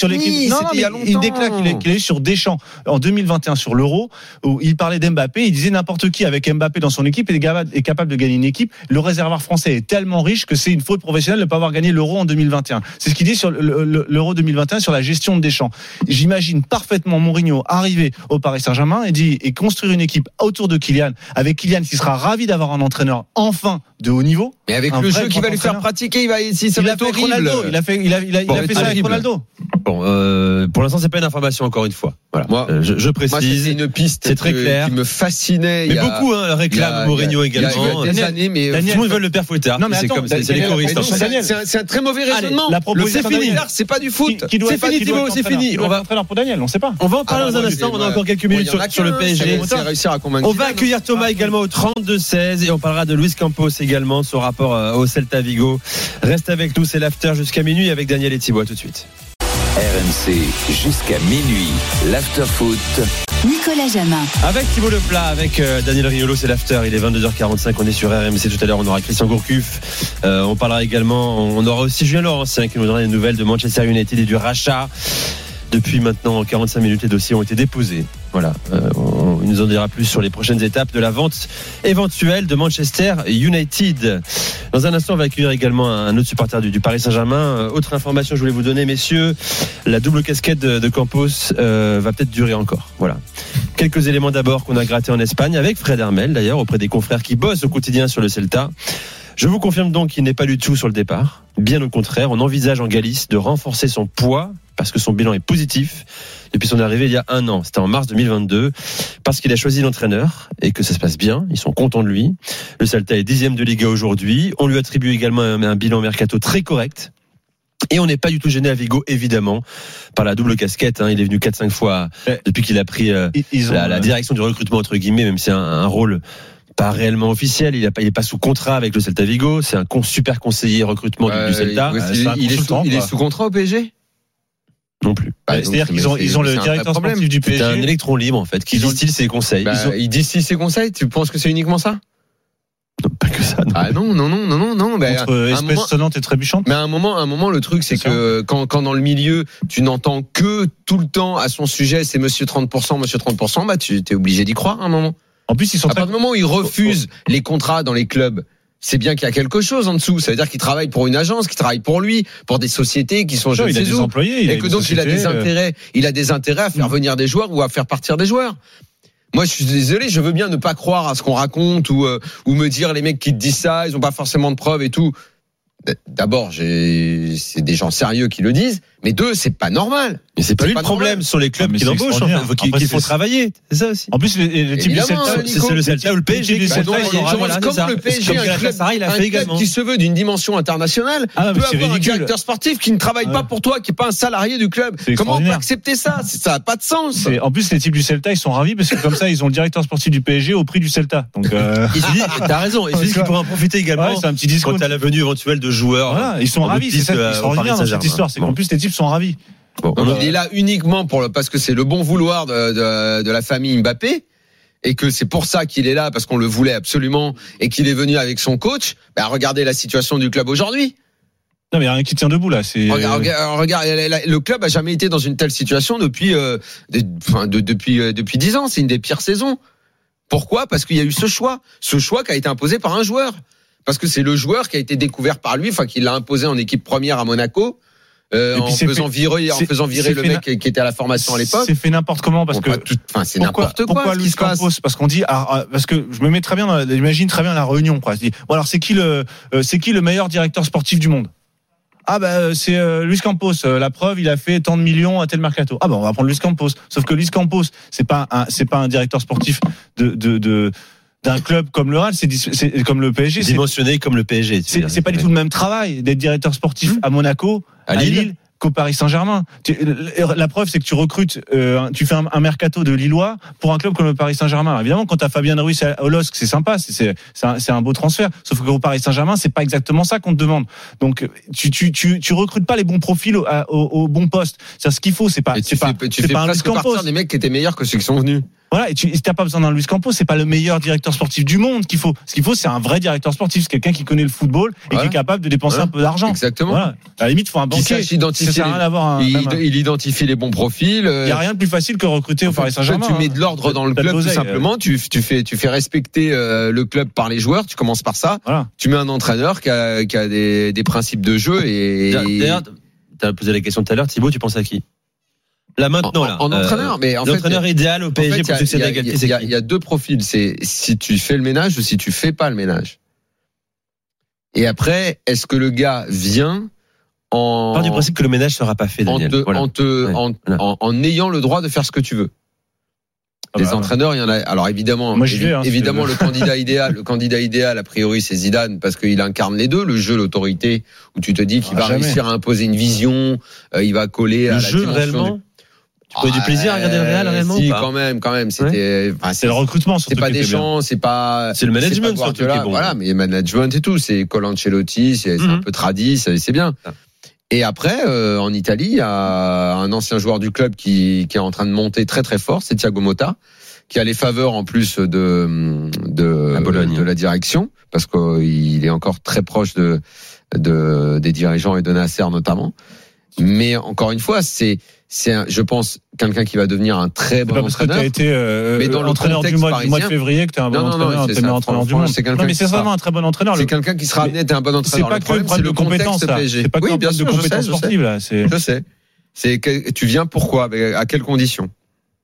Speaker 5: sur l'équipe. Non, non,
Speaker 4: il
Speaker 5: mais déclaration qu'il a eu sur Deschamps en 2021 sur l'Euro, où il parlait d'Mbappé. Il disait n'importe qui avec Mbappé dans son équipe est capable, est capable de gagner une équipe. Le réservoir français est tellement riche que c'est une faute professionnelle de ne pas avoir gagné l'Euro en 2021. C'est ce qu'il dit sur le- le- l'Euro 2021 sur la gestion de Deschamps. J'imagine parfaitement Mourinho arriver au Paris Saint-Germain et dit et construire une équipe autour de Kylian, avec Kylian qui sera ravi d'avoir un entraîneur enfin de haut niveau.
Speaker 4: Mais avec le jeu qui va lui faire pratiquer, il va, si ça
Speaker 5: il
Speaker 4: va
Speaker 5: a
Speaker 4: être
Speaker 5: fait avec
Speaker 4: horrible.
Speaker 5: Ronaldo. Il a fait, il a, il a, il
Speaker 3: Bon,
Speaker 5: a fait ça avec. Ronaldo.
Speaker 3: Bon, euh, pour l'instant, c'est pas une information encore une fois. Voilà.
Speaker 4: Moi-
Speaker 3: Euh, je, précise.
Speaker 4: c'était une piste
Speaker 3: c'est très clair.
Speaker 4: qui me fascinait.
Speaker 3: mais
Speaker 4: il y a-
Speaker 3: beaucoup hein,
Speaker 4: il y a-
Speaker 3: réclament Mourinho également.
Speaker 4: Il y a des
Speaker 5: Daniel,
Speaker 4: années, mais euh,
Speaker 3: Tout
Speaker 5: Daniel,
Speaker 3: le monde veut le père Fouettard.
Speaker 5: Non, mais
Speaker 3: c'est comme c'est c'est les
Speaker 5: Daniel,
Speaker 3: choristes.
Speaker 4: C'est-
Speaker 5: Daniel.
Speaker 4: c'est un- c'est un très mauvais
Speaker 5: Allez,
Speaker 4: raisonnement.
Speaker 5: Daniel.
Speaker 4: Fouettard, c'est pas du foot.
Speaker 3: C'est fini, Thibaut, c'est fini. On va-
Speaker 5: pour Daniel, on sait pas.
Speaker 3: On va en parler
Speaker 4: Ah,
Speaker 3: dans un instant. On a encore quelques minutes sur, le PSG.
Speaker 4: c'est- C'est réussir à convaincre.
Speaker 3: On va accueillir Thomas également au 32-16 et on parlera de Luis Campos également, son rapport euh, au Celta Vigo. Reste avec nous, c'est l'after jusqu'à minuit avec Daniel et Thibaut. À tout de suite.
Speaker 1: RMC jusqu'à minuit. L'afterfoot.
Speaker 2: Nicolas Jamin.
Speaker 3: Avec Thibaut Leplat, avec euh, Daniel Riolo, c'est l'after. Il est 22h45. On est sur RMC tout à l'heure. On aura Christian Gourcuff. Euh, on parlera également. On aura aussi Julien Laurentien qui nous donnera des nouvelles de Manchester United et du rachat. Depuis maintenant 45 minutes, les dossiers ont été déposés. Voilà. Euh, on, il nous en dira plus sur les prochaines étapes de la vente éventuelle de Manchester United. Dans un instant, on va accueillir également un autre supporter du, Paris Saint-Germain. Euh, autre information, que je voulais vous donner, messieurs, la double casquette de, Campos euh, va peut-être durer encore. Voilà. Quelques éléments d'abord qu'on a gratté en Espagne avec Fred Hermel d'ailleurs auprès des confrères qui bossent au quotidien sur le Celta. Je vous confirme donc qu'il n'est pas du tout sur le départ. Bien au contraire, on envisage en Galice de renforcer son poids parce que son bilan est positif depuis son arrivée il y a un an. C'était en mars 2022 parce qu'il a choisi l'entraîneur et que ça se passe bien. Ils sont contents de lui. Le Celta est dixième de Liga aujourd'hui. On lui attribue également un, un bilan mercato très correct. Et on n'est pas du tout gêné à Vigo, évidemment, par la double casquette. hein. Il est venu 4-5 fois depuis qu'il a pris euh, la, la
Speaker 5: euh,
Speaker 3: direction du recrutement, entre guillemets, même si c'est un, un rôle pas réellement officiel. Il n'est pas, sous contrat avec le Celta Vigo. C'est un con- super conseiller recrutement du- Celta.
Speaker 4: il- est sous,
Speaker 5: consultant,
Speaker 4: il est
Speaker 5: quoi.
Speaker 4: sous contrat au PSG
Speaker 3: Non plus.
Speaker 4: Bah,
Speaker 5: C'est-à-dire qu'ils ont, ils ont le directeur sportif du
Speaker 3: C'est un
Speaker 5: PSG.
Speaker 3: électron libre, en fait, qui
Speaker 5: Ils
Speaker 3: distille ses conseils.
Speaker 4: Bah,
Speaker 3: Ils ont-
Speaker 4: Il distille ses conseils. Tu penses que c'est uniquement ça?
Speaker 3: Non, pas que ça. non.
Speaker 4: Ah non, non, non, non, non, non. bah,
Speaker 5: Entre
Speaker 4: à un
Speaker 5: espèce
Speaker 4: moment-
Speaker 5: sonnante et trébuchante.
Speaker 4: Mais à un moment, à un moment, le truc, c'est
Speaker 5: C'est
Speaker 4: que quand, quand dans le milieu, tu n'entends que tout le temps à son sujet, c'est Monsieur 30%, Monsieur 30%, bah tu es obligé d'y croire à un moment.
Speaker 5: En plus, ils sont
Speaker 4: À partir du moment où ils refusent les contrats dans les clubs, c'est bien qu'il y a quelque chose en dessous. Ça veut dire qu'il travaille pour une agence, qu'il travaille pour lui, pour des sociétés qui sont ne
Speaker 5: il a des
Speaker 4: où.
Speaker 5: employés. Il
Speaker 4: et que donc il a des
Speaker 5: euh,
Speaker 4: intérêts, il a des intérêts à faire
Speaker 5: Mm.
Speaker 4: venir des joueurs ou à faire partir des joueurs. Moi, je suis désolé, je veux bien ne pas croire à ce qu'on raconte ou euh, ou me dire les mecs qui te disent ça, ils ont pas forcément de preuves et tout. D'abord, c'est des gens sérieux qui le disent, mais deux, c'est pas normal.
Speaker 3: Mais c'est pas
Speaker 4: C'est
Speaker 3: lui le problème, sont les clubs
Speaker 5: Ah,
Speaker 3: qui
Speaker 5: c'est
Speaker 3: l'embauchent, en
Speaker 5: extraordinaire.
Speaker 3: fait, qui, font
Speaker 5: c'est-
Speaker 3: travailler. C'est ça aussi.
Speaker 5: En plus, les, les types du Celta,
Speaker 4: Nico.
Speaker 3: C'est c'est le Celta ou le PSG.
Speaker 5: du
Speaker 3: qui
Speaker 5: Celta,
Speaker 3: font
Speaker 5: ils
Speaker 3: travailler.
Speaker 5: ont-
Speaker 3: Voilà,
Speaker 4: Comme
Speaker 3: c'est
Speaker 4: le PSG, un club, qui se veut d'une dimension internationale,
Speaker 5: Ah,
Speaker 4: peut
Speaker 5: c'est
Speaker 4: avoir un directeur sportif qui ne travaille
Speaker 5: Ouais.
Speaker 4: pas pour toi, qui est pas un salarié du club.
Speaker 5: C'est
Speaker 4: Comment on peut accepter ça? C'est- Ça n'a pas de sens.
Speaker 5: C'est- En plus, les types du Celta, ils sont ravis parce que comme ça, ils ont le directeur sportif du PSG au prix du Celta. Donc, euh,
Speaker 3: Il se dit, T'as raison. Il se dit qu'il pourrait en profiter également
Speaker 5: c'est un petit discours.
Speaker 3: quant à la venue éventuelle de joueurs.
Speaker 5: Ils sont
Speaker 3: en
Speaker 5: ravis. C'est
Speaker 3: euh,
Speaker 5: extraordinaire dans cette histoire. C'est
Speaker 3: Bon.
Speaker 5: qu'en plus, les types sont ravis.
Speaker 3: Bon,
Speaker 4: Non,
Speaker 3: on
Speaker 4: Il est là uniquement pour le, parce que c'est le bon vouloir de, de, de la famille Mbappé et que c'est pour ça qu'il est là parce qu'on le voulait absolument et qu'il est venu avec son coach. Bah, regardez la situation du club aujourd'hui.
Speaker 5: Non, mais il y a rien qui tient debout là. C'est
Speaker 4: Regarde, regarde, le club a jamais été dans une telle situation depuis, euh, de- enfin, de- depuis, euh, depuis dix ans. C'est une des pires saisons. Pourquoi? Parce qu'il y a eu ce choix, ce choix qui a été imposé par un joueur. Parce que c'est le joueur qui a été découvert par lui, enfin qui l'a imposé en équipe première à Monaco, euh,
Speaker 5: Et puis
Speaker 4: en
Speaker 5: c'est
Speaker 4: faisant
Speaker 5: fait-
Speaker 4: virer, en faisant virer le mec qui était à la formation à l'époque.
Speaker 5: C'est fait n'importe comment parce que
Speaker 4: enfin, c'est n'importe quoi
Speaker 5: Pourquoi Luis
Speaker 4: passe.
Speaker 5: Campos Parce qu'on dit, ah, ah, parce que je me mets très bien, dans, la- j'imagine très bien la réunion. Quoi. Je dis, bon alors c'est qui le, euh, c'est qui le meilleur directeur sportif du monde? Ah bah euh, c'est euh, Luis Campos. Euh, la preuve, il a fait tant de millions à tel mercato. Ah bah on va prendre Luis Campos. Sauf que Luis Campos, c'est pas un, c'est pas un directeur sportif de de, de d'un club comme le Real, c'est comme le PSG. C'est
Speaker 3: dimensionné comme le PSG.
Speaker 5: c'est pas du tout le même travail d'être directeur sportif à Monaco,
Speaker 3: À
Speaker 5: à
Speaker 3: Lille.
Speaker 5: Lille, qu'au Paris Saint-Germain. La preuve, c'est que tu recrutes, euh, tu fais un, un mercato de Lillois pour un club comme le Paris Saint-Germain. Évidemment, quand tu as Fabien Ruiz à- au LOSC, c'est sympa, c'est- un, un beau transfert. Sauf qu'au Paris Saint-Germain, c'est pas exactement ça qu'on te demande. Donc, tu, tu, tu, tu recrutes pas les bons profils au, au, au bon poste. C'est ce qu'il faut. C'est pas, c'est pas,
Speaker 4: tu fais
Speaker 5: pas un
Speaker 4: presque partir des mecs qui étaient meilleurs que ceux qui sont venus.
Speaker 5: Voilà, et tu n'as pas besoin d'un Luis Campos, c'est pas le meilleur directeur sportif du monde qu'il faut. Ce qu'il faut, c'est un vrai directeur sportif, c'est quelqu'un qui connaît le football et qui est capable de dépenser un peu d'argent.
Speaker 4: Exactement.
Speaker 5: Voilà. À la limite, il faut un
Speaker 4: Qui
Speaker 5: banquier. à rien
Speaker 4: les-
Speaker 5: d'avoir un.
Speaker 4: Il,
Speaker 5: même un-
Speaker 4: il identifie les bons profils. euh,
Speaker 5: Il n'y a rien de plus facile que recruter au Paris Saint-Germain.
Speaker 4: Tu mets
Speaker 5: hein.
Speaker 4: de l'ordre dans le club tout simplement. Tu, tu fais tu fais respecter euh, le club par les joueurs. Tu commences par ça.
Speaker 5: Voilà.
Speaker 4: Tu mets un entraîneur qui a, qui a des, des principes de jeu et
Speaker 3: D'ailleurs, tu as posé la question tout à l'heure, Thibaut, tu penses à qui? Là maintenant,
Speaker 4: en,
Speaker 3: là.
Speaker 4: en
Speaker 3: euh,
Speaker 4: entraîneur. Mais en fait,
Speaker 3: L'entraîneur idéal au
Speaker 4: en
Speaker 3: PSG
Speaker 4: fait,
Speaker 3: pour
Speaker 4: il y a-
Speaker 3: succéder à
Speaker 4: il y a-
Speaker 3: Galtier,
Speaker 4: il
Speaker 3: c'est
Speaker 4: y a-
Speaker 3: qui
Speaker 4: il y a deux profils. C'est si tu fais le ménage ou si tu fais pas le ménage. Et après, est-ce que le gars vient en
Speaker 3: Part du principe que le ménage sera pas fait,
Speaker 4: en,
Speaker 3: Daniel.
Speaker 4: te-
Speaker 3: Voilà.
Speaker 4: en, te-
Speaker 3: Ouais,
Speaker 4: en,
Speaker 3: voilà.
Speaker 4: en- en ayant le droit de faire ce que tu veux.
Speaker 5: Ah
Speaker 4: Les
Speaker 5: bah,
Speaker 4: entraîneurs, il y en a. Alors évidemment,
Speaker 5: Moi, j'y vais, hein,
Speaker 4: évidemment, le candidat idéal, le candidat idéal a priori, c'est Zidane parce qu'il incarne les deux, le jeu, l'autorité, où tu te dis qu'il
Speaker 5: Ah,
Speaker 4: va
Speaker 5: jamais.
Speaker 4: réussir à imposer une vision, euh, il va coller à
Speaker 3: Le
Speaker 4: la
Speaker 3: jeu,
Speaker 4: dimension
Speaker 3: réellement
Speaker 4: du-
Speaker 3: Tu prenais du plaisir à regarder le Real, réellement
Speaker 4: Si,
Speaker 3: ou pas
Speaker 4: quand même, quand même. C'était. enfin,
Speaker 5: C'est le recrutement surtout.
Speaker 4: c'est pas
Speaker 5: qui
Speaker 4: des
Speaker 5: bien.
Speaker 4: champs, c'est pas.
Speaker 3: C'est le management,
Speaker 4: pas
Speaker 3: surtout,
Speaker 4: Guardiola,
Speaker 3: qui est bon.
Speaker 4: Voilà, mais management et tout, c'est Colancelotti, c'est c'est un
Speaker 3: Mhm.
Speaker 4: peu tradit, c'est c'est bien.
Speaker 3: Ah.
Speaker 4: Et après, euh, en Italie, il y a un ancien joueur du club qui, qui est en train de monter très très fort, c'est Thiago Motta, qui a les faveurs en plus de de,
Speaker 3: Bologne.
Speaker 4: de la direction, parce qu'il est encore très proche de, de des dirigeants et de Nasser notamment. Mais encore une fois, c'est c'est un- je pense quelqu'un qui va devenir un très
Speaker 5: C'est
Speaker 4: bon
Speaker 5: pas parce que tu
Speaker 4: entraîneur.
Speaker 5: as été euh,
Speaker 4: Mais dans
Speaker 5: entraîneur du mois, du mois de février que tu es un bon
Speaker 4: Non, non, non,
Speaker 5: entraîneur,
Speaker 4: c'est
Speaker 5: le
Speaker 4: ça.
Speaker 5: meilleur entraîneur du monde.
Speaker 4: c'est quelqu'un
Speaker 5: Non, mais c'est vraiment un très bon entraîneur.
Speaker 4: C'est quelqu'un qui sera amené à être un bon
Speaker 5: C'est
Speaker 4: entraîneur.
Speaker 5: pas
Speaker 4: Le
Speaker 5: que le
Speaker 4: problème, c'est
Speaker 5: de compétence. C'est pas que problème de
Speaker 4: je
Speaker 5: compétence
Speaker 4: je
Speaker 5: sportive, là. C'est-
Speaker 4: Je sais. C'est que tu viens pourquoi À quelles conditions?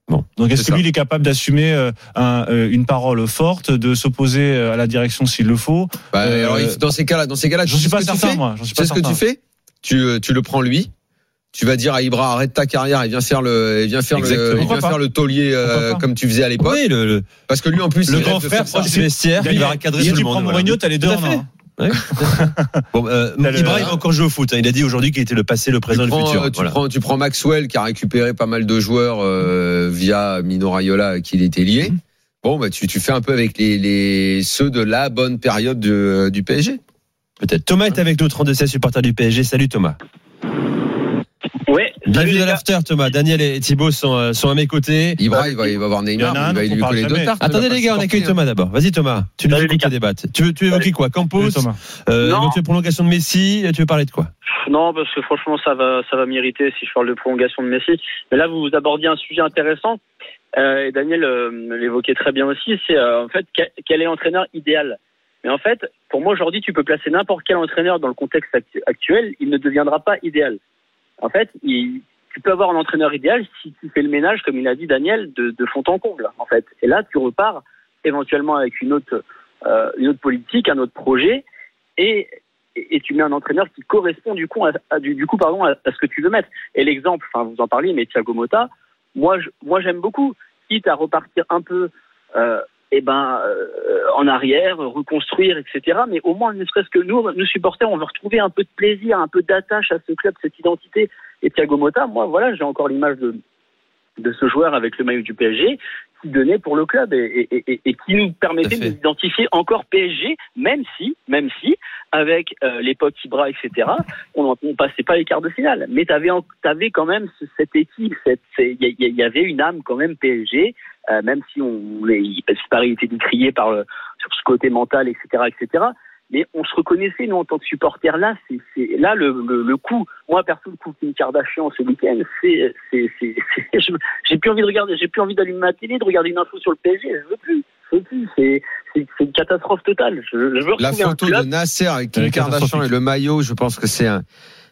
Speaker 5: Donc
Speaker 4: C'est
Speaker 5: est-ce que
Speaker 4: ça.
Speaker 5: lui il est capable d'assumer euh, un, euh, une parole forte, de s'opposer euh, à la direction s'il le faut?
Speaker 4: Bah,
Speaker 5: Euh,
Speaker 4: alors, Dans ces cas-là, dans ces cas-là,
Speaker 5: J'en suis pas
Speaker 4: que
Speaker 5: certain moi. Suis pas
Speaker 4: sais ce que tu fais? Tu, tu le prends lui. Tu vas dire à Ibra arrête ta carrière et viens faire le et viens faire le
Speaker 3: Exactement.
Speaker 4: viens faire le taulier euh, comme tu faisais à l'époque
Speaker 3: Oui, le, le,
Speaker 4: parce que lui en plus
Speaker 3: le
Speaker 4: il
Speaker 3: grand frère proche du vestiaire, il va recadrer
Speaker 5: Si
Speaker 3: tout
Speaker 5: tu
Speaker 3: le
Speaker 5: prends
Speaker 3: monde. voilà.
Speaker 5: Mourinho, t'as les deux en un.
Speaker 3: Ouais. bon, euh, Ibra, il va encore jouer au foot. hein. Il a dit aujourd'hui qu'il était le passé, le présent,
Speaker 4: tu,
Speaker 3: et le
Speaker 4: prends,
Speaker 3: futur.
Speaker 4: euh, tu,
Speaker 3: Voilà.
Speaker 4: prends, tu prends Maxwell qui a récupéré pas mal de joueurs euh, via Mino Raiola à qui il était lié.
Speaker 3: Mhm.
Speaker 4: Bon, bah, tu, tu fais un peu avec les, les, ceux de la bonne période de- du PSG.
Speaker 3: Peut-être. Thomas est avec nous, 32 supporter du PSG. Salut Thomas. Bienvenue dans l'after, Thomas. Daniel et Thibaut sont, euh, sont à mes côtés.
Speaker 4: Ibra, il va, il va voir Neymar,
Speaker 5: Il un
Speaker 4: il va lui coller deux tartes.
Speaker 3: Attendez
Speaker 4: il va
Speaker 3: les gars, on
Speaker 4: le
Speaker 3: accueille. Thomas d'abord. Vas-y Thomas, tu nous écoutes débattre. Tu veux, tu veux évoquer quoi? Campos, euh,
Speaker 7: Non.
Speaker 3: éventuelle prolongation de Messi, tu veux parler de quoi?
Speaker 7: Non, parce que franchement, ça va, ça va m'irriter si je parle de prolongation de Messi. Mais là, vous vous abordiez un sujet intéressant. Euh, et Daniel euh, l'évoquait très bien aussi. C'est euh, en fait quel est l'entraîneur idéal? Mais en fait, pour moi aujourd'hui, tu peux placer n'importe quel entraîneur dans le contexte actu- actuel, il ne deviendra pas idéal. En fait, il- tu peux avoir un entraîneur idéal si tu fais le ménage, comme il a dit Daniel, de, de fond en comble. En fait, et là, tu repars éventuellement avec une autre, euh, une autre politique, un autre projet, et et tu mets un entraîneur qui correspond du coup à, du, coup pardon à, ce que tu veux mettre. Et l'exemple, enfin vous en parliez, mais Thiago Motta, moi moi j'aime beaucoup, quitte à repartir un peu euh, eh ben euh, en arrière, reconstruire, etc. Mais au moins ne serait-ce que nous, nous supporters, on veut retrouver un peu de plaisir, un peu d'attache à ce club, cette identité. Et Thiago Motta, moi voilà, j'ai encore l'image de de ce joueur avec le maillot du PSG qui donnait pour le club et, et- et- et qui nous permettait
Speaker 3: Tout à fait.
Speaker 7: d'identifier encore PSG, même si, même si, avec euh, l'époque Ibra, etc., on ne passait pas les quarts de finale. Mais tu avais, quand même ce- cette équipe, il y, y avait une âme quand même PSG, euh, même si on, les, Paris était décrié par le, sur ce côté mental, etc., etc. Mais on se reconnaissait, nous, en tant que supporters, là, c'est, c'est- là, le, le, le coup, moi, perso, le coup Kim Kardashian ce week-end, c'est, c'est, c'est, c'est- je- j'ai plus envie de regarder, j'ai plus envie d'allumer ma télé, de regarder une info sur le PSG, je veux plus, je veux plus, c'est, c'est, c'est une catastrophe totale. Je, je veux
Speaker 4: La
Speaker 7: un
Speaker 4: photo
Speaker 7: club.
Speaker 4: de Nasser avec Kim Kardashian et le maillot, je pense que c'est un,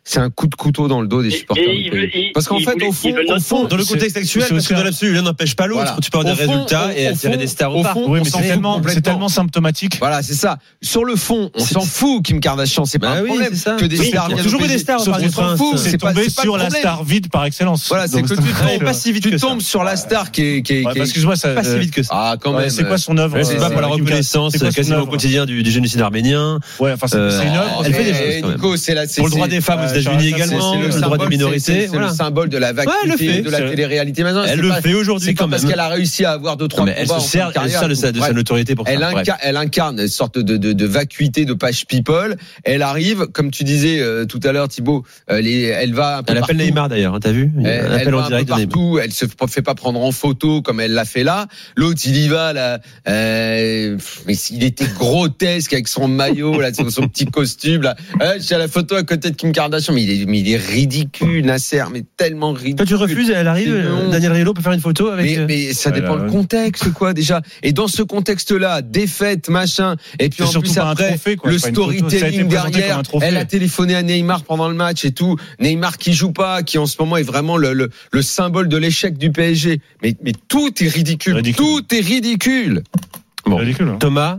Speaker 4: c'est un coup de couteau dans le dos des supporters.
Speaker 7: et
Speaker 4: du
Speaker 7: il
Speaker 4: pays.
Speaker 7: veut- il-
Speaker 4: Parce qu'en fait,
Speaker 7: voulait-
Speaker 4: au fond, au fond.
Speaker 3: Dans le contexte actuel,
Speaker 5: c'est
Speaker 3: parce que dans l'absolu, l'un n'empêche pas l'autre.
Speaker 4: Voilà.
Speaker 3: Tu peux avoir des
Speaker 4: fond,
Speaker 3: résultats et attirer des stars
Speaker 4: au
Speaker 3: parc.
Speaker 4: fond,
Speaker 5: Oui, mais c'est tellement, symptomatique.
Speaker 4: Voilà, c'est ça. Sur le fond, on
Speaker 3: C'est-
Speaker 4: s'en fout, Kim Kardashian, c'est pas
Speaker 3: Bah
Speaker 4: un
Speaker 3: oui,
Speaker 4: problème.
Speaker 3: c'est ça.
Speaker 4: Que des
Speaker 3: Oui,
Speaker 4: stars
Speaker 3: il y a toujours eu des stars
Speaker 5: C'est
Speaker 4: pas,
Speaker 5: tombé
Speaker 4: pas
Speaker 5: sur la star vide par excellence.
Speaker 4: Voilà, c'est que tu
Speaker 3: tombes pas si vite
Speaker 4: Tu
Speaker 3: que ça.
Speaker 4: tombes sur la star qui est, qui est,
Speaker 5: Ouais,
Speaker 4: qui est-
Speaker 5: Excuse-moi, ça.
Speaker 3: Pas si
Speaker 5: euh,
Speaker 3: vite que ça.
Speaker 4: Ah, quand même.
Speaker 5: C'est quoi son œuvre
Speaker 3: C'est pas
Speaker 5: euh,
Speaker 3: pour la reconnaissance
Speaker 5: C'est
Speaker 3: quasiment au quotidien du, génocide arménien.
Speaker 5: Ouais, enfin, c'est
Speaker 3: Euh,
Speaker 5: une œuvre.
Speaker 3: elle fait des choses, quand même.
Speaker 4: Nico, c'est la,
Speaker 3: Pour le droit des femmes États-Unis
Speaker 5: Charles,
Speaker 3: également,
Speaker 4: c'est
Speaker 3: le, droit
Speaker 4: symbole,
Speaker 3: des
Speaker 4: c'est-
Speaker 3: minorités.
Speaker 4: c'est- c'est
Speaker 3: voilà.
Speaker 4: le symbole de la vacuité, de la télé-réalité. Maintenant,
Speaker 3: Elle le fait aujourd'hui quand
Speaker 4: pas parce
Speaker 3: même.
Speaker 4: qu'elle a réussi à avoir deux, trois
Speaker 3: elle se sert,
Speaker 4: de
Speaker 3: sa, notoriété pour ça.
Speaker 4: Elle, incarne une sorte de, vacuité, de page people. Elle arrive, comme tu disais euh, tout à l'heure, Thibaut, euh, elle va un peu
Speaker 3: Elle appelle. Neymar d'ailleurs, t'as vu?
Speaker 4: Elle, va
Speaker 3: en
Speaker 4: un peu partout, elle se fait pas prendre en photo comme elle l'a fait là. L'autre, il y va là, euh, mais il était grotesque avec son maillot là, son, son petit costume là. Euh, J'ai la photo à côté de Kim Kardashian, mais il est, mais il est ridicule, Nasser, mais tellement ridicule.
Speaker 3: Toi tu refuses, elle arrive. Daniel Riolo peut faire une photo avec.
Speaker 4: Mais,
Speaker 3: euh,
Speaker 4: mais ça
Speaker 5: Ouais,
Speaker 4: dépend
Speaker 5: là,
Speaker 4: le contexte, quoi, déjà. Et dans ce contexte-là, défaite, machin, et puis en
Speaker 5: surtout
Speaker 4: plus après,
Speaker 5: trophée, quoi,
Speaker 4: le storytelling derrière, elle a téléphoné à Neymar pendant le match et tout. Neymar qui joue pas, qui en ce moment est vraiment le, le, le symbole de l'échec du PSG. Mais, mais tout est ridicule.
Speaker 5: Ridicule.
Speaker 4: Tout est ridicule.
Speaker 3: Bon.
Speaker 5: Ridicule. hein.
Speaker 3: Thomas,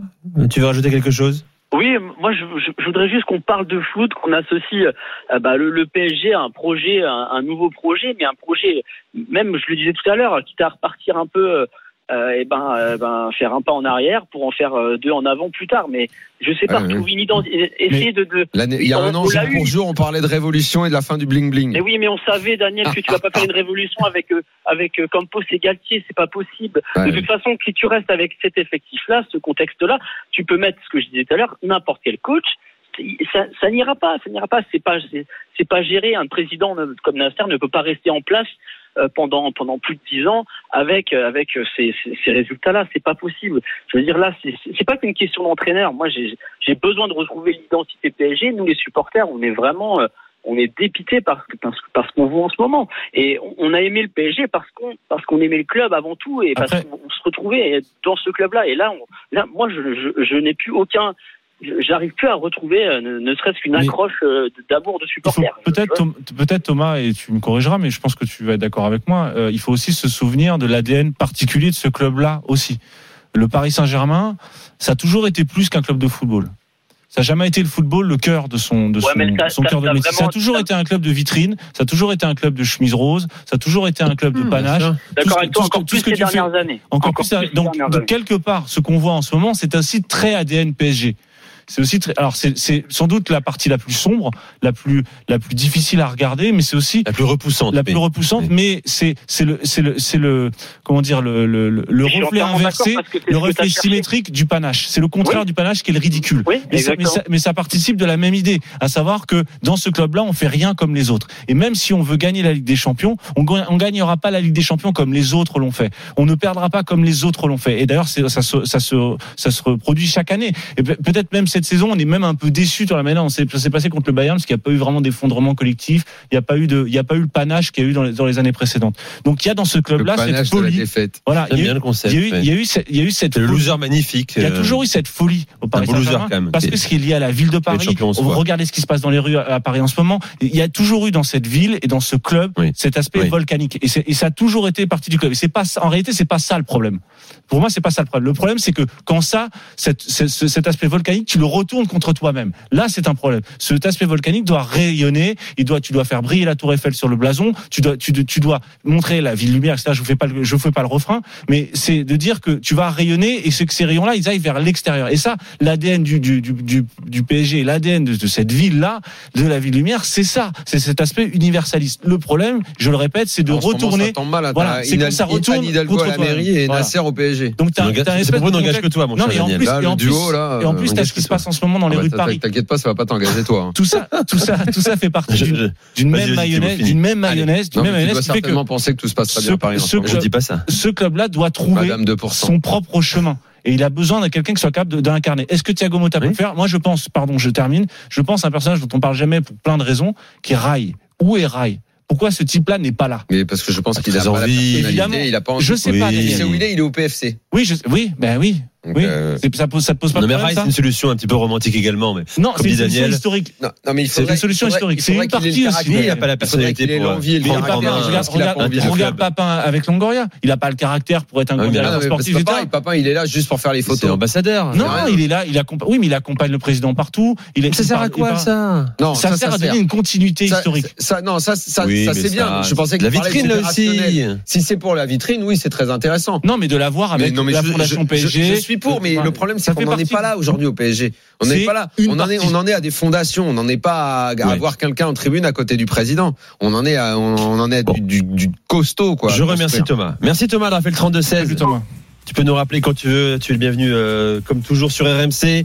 Speaker 3: tu veux rajouter quelque chose?
Speaker 7: Oui, moi je, voudrais juste qu'on parle de foot, qu'on associe euh, bah, le, le PSG à un projet, un, un nouveau projet, mais un projet, même je le disais tout à l'heure, quitte à repartir un peu, euh, et ben, euh, ben faire un pas en arrière pour en faire euh, deux en avant plus tard. Mais je sais pas,
Speaker 4: Ouais,
Speaker 7: retrouver une identité, essayer de, de
Speaker 4: il y a un an, jour pour jour, on parlait de révolution et de la fin du bling bling.
Speaker 7: Mais oui, mais on savait, Daniel, que tu vas pas faire une révolution avec euh, avec euh, Campos et Galtier, c'est pas possible. De toute façon, si tu restes avec cet effectif-là, ce contexte-là, tu peux mettre ce que je disais tout à l'heure, n'importe quel coach. Ça, ça n'ira pas, ça n'ira pas. C'est pas, c'est, pas géré. Un président comme Nasser ne peut pas rester en place euh, pendant pendant plus de dix ans avec euh, avec euh, ces, ces, ces résultats-là. C'est pas possible. Je veux dire là, c'est, pas qu'une question d'entraîneur. Moi, j'ai besoin de retrouver l'identité PSG. Nous, les supporters, on est vraiment euh, on est dépité parce que parce, parce qu'on voit en ce moment. Et on, a aimé le PSG parce qu'on parce qu'on aimait le club avant tout et parce qu'on on se retrouvait dans ce club-là. Et là, on, là, moi, je, je, je n'ai plus aucun. J'arrive plus à retrouver, euh, ne, ne serait-ce qu'une accroche euh, d'amour de supporter.
Speaker 5: Peut-être, peut-être Thomas, et tu me corrigeras, mais je pense que tu vas être d'accord avec moi. euh, il faut aussi se souvenir de l'ADN particulier de ce club-là aussi. Le Paris Saint-Germain, ça a toujours été plus qu'un club de football. Ça n'a jamais été le football le cœur de son de
Speaker 7: Ouais,
Speaker 5: son, son cœur de métier. Ça a toujours été un club de vitrine. Ça a toujours été un club de chemise rose. Ça a toujours été un club de
Speaker 3: Hmm,
Speaker 5: panache.
Speaker 7: D'accord avec toi, encore plus
Speaker 5: que
Speaker 7: dernières années.
Speaker 5: Encore, plus, donc,
Speaker 7: années.
Speaker 5: quelque part, ce qu'on voit en ce moment, c'est aussi très ADN PSG. C'est aussi très, alors c'est c'est sans doute la partie la plus sombre, la plus la plus difficile à regarder, mais c'est aussi
Speaker 3: La plus repoussante.
Speaker 5: la
Speaker 3: mais-
Speaker 5: plus repoussante, mais c'est c'est le c'est le c'est le comment dire le le, le, reflet inversé, le reflet symétrique du panache. C'est le contraire
Speaker 7: Oui.
Speaker 5: du panache qui est le ridicule.
Speaker 7: Oui,
Speaker 5: Mais ça, mais, ça, mais ça participe de la même idée, à savoir que dans ce club-là, on fait rien comme les autres. Et même si on veut gagner la Ligue des Champions, on on gagnera pas la Ligue des Champions comme les autres l'ont fait. On ne perdra pas comme les autres l'ont fait. Et d'ailleurs, ça se, ça se, ça se reproduit chaque année. Et pe- peut-être même cette saison, on est même un peu déçu sur la manière dont c'est- ça s'est passé contre le Bayern, parce qu'il n'y a pas eu vraiment d'effondrement collectif. Il n'y a pas eu de, il y a pas eu le panache qu'il y a eu dans les, dans les années précédentes. Donc il y a dans ce club-là cette
Speaker 4: panache de la
Speaker 5: folie. Voilà, il y a eu-
Speaker 3: le concept.
Speaker 5: il y a eu,
Speaker 3: ouais.
Speaker 5: il y a eu, cette- il y a eu cette
Speaker 3: C'est le
Speaker 5: folie.
Speaker 3: loser magnifique.
Speaker 5: Il y a
Speaker 3: euh,
Speaker 5: toujours eu cette folie au Paris Saint-Germain,
Speaker 3: quand même.
Speaker 5: parce que ce qui est lié à la ville de Paris.
Speaker 3: soi.
Speaker 5: Regardez ce qui se passe dans les rues à Paris en ce moment. Il y a toujours eu dans cette ville et dans ce club
Speaker 3: Oui.
Speaker 5: cet aspect
Speaker 3: Oui.
Speaker 5: volcanique, et, ça a toujours été partie du club. Et c'est pas en réalité, c'est pas ça le problème. Pour moi, c'est pas ça le problème. Le problème, c'est que quand ça, cette- cet aspect volcanique, tu le retournes contre toi-même. Là, c'est un problème. Cet aspect volcanique doit rayonner. Il doit, tu dois faire briller la Tour Eiffel sur le blason. Tu dois, tu, tu dois montrer la ville lumière. etc. Je vous fais pas, le- je vous fais pas le refrain, mais c'est de dire que tu vas rayonner et c'est que ces rayons-là, ils aillent vers l'extérieur. Et ça, l'ADN du, du, du, du, du PSG, l'ADN de, de cette ville-là, de la ville lumière, c'est ça. C'est cet aspect universaliste. Le problème, je le répète, c'est de
Speaker 4: En ce moment,
Speaker 5: retourner.
Speaker 4: ça mal. hein.
Speaker 5: Voilà,
Speaker 4: T'as
Speaker 5: c'est quand ça retourne
Speaker 4: Hidalgo
Speaker 5: contre
Speaker 4: à la mairie et
Speaker 5: Voilà.
Speaker 4: Nasser au PSG.
Speaker 5: Donc t'as, t'as
Speaker 3: c'est pour que toi, mon
Speaker 5: non,
Speaker 3: cher
Speaker 5: plus, et en
Speaker 4: le
Speaker 5: plus,
Speaker 4: duo, là,
Speaker 5: et en plus,
Speaker 4: euh,
Speaker 5: t'as
Speaker 3: engage
Speaker 5: ce qui se
Speaker 3: toi.
Speaker 5: Passe en ce moment dans les
Speaker 4: Ah bah,
Speaker 5: rues de Paris.
Speaker 4: T'inquiète pas, ça va pas t'engager toi. hein.
Speaker 5: Tout ça, tout ça, tout ça fait partie d'une, même mayonnaise, d'une même mayonnaise, d'une même
Speaker 4: tu dois
Speaker 5: que
Speaker 4: certainement penser que tout se passe très
Speaker 5: ce-
Speaker 4: bien à Paris en
Speaker 5: ce
Speaker 4: ce moment.
Speaker 3: Je dis pas ça.
Speaker 5: ce club-là doit trouver
Speaker 4: Madame 2%.
Speaker 5: son propre chemin. Et il a besoin de quelqu'un qui soit capable de- d'incarner. Est-ce que Thiago Motta peut le faire? Moi, je pense, pardon, je termine. Je pense à un personnage dont on parle jamais pour plein de raisons, qui est Rai. Où est Rai? Pourquoi ce type-là n'est pas là?
Speaker 4: Mais parce que je pense qu'il a
Speaker 3: très
Speaker 4: pas la
Speaker 3: envie.
Speaker 4: il a pas envie.
Speaker 5: Je sais
Speaker 3: Oui.
Speaker 5: pas. Daniel.
Speaker 4: sais où il est Il est au PFC.
Speaker 5: Oui, je, oui, ben oui.
Speaker 4: Donc,
Speaker 5: oui.
Speaker 4: euh,
Speaker 5: C'est- Ça pose, ça te pose pas
Speaker 3: Non,
Speaker 5: de
Speaker 3: mais
Speaker 5: problème,
Speaker 3: Rai,
Speaker 5: ça
Speaker 3: c'est une solution un petit peu romantique également. Mais
Speaker 5: Non, c'est une solution historique.
Speaker 4: Non, non, mais il
Speaker 5: C'est
Speaker 4: faudrait-
Speaker 5: une solution
Speaker 4: il
Speaker 5: historique.
Speaker 4: il
Speaker 5: C'est une partie aussi.
Speaker 3: il a pas la
Speaker 4: Il
Speaker 3: personnalité pour.
Speaker 4: caractère.
Speaker 5: regarde. Papin avec Longoria. Il a pas le caractère pour être un
Speaker 3: Ah mais
Speaker 5: directeur sportif
Speaker 4: Papin, il est là juste pour faire les
Speaker 3: C'est
Speaker 4: photos.
Speaker 3: ambassadeur.
Speaker 5: Non, il est là, il oui, mais il accompagne le président partout. Il est,
Speaker 3: Ça
Speaker 5: il
Speaker 3: sert à quoi
Speaker 5: il
Speaker 3: ça?
Speaker 4: Non,
Speaker 5: ça, sert à donner une continuité
Speaker 4: ça-
Speaker 5: historique.
Speaker 4: Ça, non, ça, ça,
Speaker 3: Oui,
Speaker 4: ça
Speaker 3: mais
Speaker 4: c'est bien. Je pensais que
Speaker 3: la vitrine là aussi.
Speaker 4: Si c'est pour la vitrine, oui, c'est très intéressant.
Speaker 5: Non, mais de l'avoir avec
Speaker 4: Mais non, mais
Speaker 5: la
Speaker 4: je,
Speaker 5: fondation
Speaker 4: je-
Speaker 5: PSG.
Speaker 4: Suis pour, mais
Speaker 5: Ouais.
Speaker 4: le problème, c'est qu'on
Speaker 5: fait
Speaker 4: n'en est pas là aujourd'hui au PSG. On n'est pas là. On en est,
Speaker 5: partie.
Speaker 4: on en est à des fondations. On n'en est pas à, à
Speaker 3: Ouais.
Speaker 4: avoir quelqu'un en tribune à côté du président. On en est à, on, on en est à du, du, du costaud, quoi.
Speaker 3: Je remercie. Thomas. Merci Thomas d'avoir fait le 32-16.
Speaker 5: Salut, Thomas.
Speaker 3: Tu peux nous rappeler quand tu veux. Tu es le bienvenu, euh, comme toujours, sur RMC.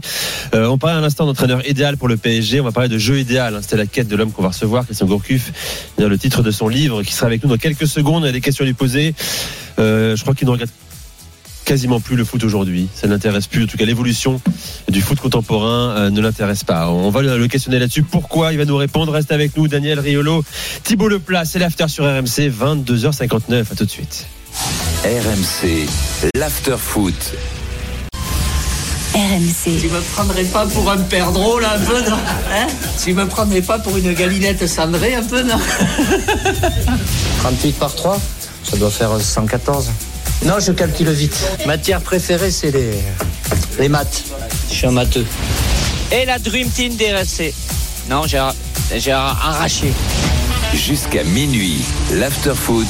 Speaker 3: Euh, on parlait à l'instant d'entraîneur idéal pour le PSG. On va parler de jeu idéal. hein. C'était la quête de l'homme qu'on va recevoir, Christian Gourcuff. C'est le titre de son livre qui sera avec nous dans quelques secondes. Il y a des questions à lui poser. Euh, je crois qu'il ne regarde quasiment plus le foot aujourd'hui. Ça ne l'intéresse plus. En tout cas, l'évolution du foot contemporain euh, ne l'intéresse pas. On va le questionner là-dessus. Pourquoi Il va nous répondre? Reste avec nous, Daniel Riolo, Thibaut Leplat. C'est l'after sur RMC, 22h59. À tout de suite.
Speaker 1: RMC, l'after-foot.
Speaker 2: RMC,
Speaker 8: Tu me prendrais pas pour un perdreau là un peu non? Hein? Tu me prendrais pas pour une galinette cendrée un peu non?
Speaker 9: 38 par 3, ça doit faire 114. Non, je calcule vite. Matière préférée, c'est les, les maths. Je suis un matheux.
Speaker 8: Et la Dream Team DRC Non, j'ai j'ai arraché.
Speaker 1: Jusqu'à minuit, l'after-foot.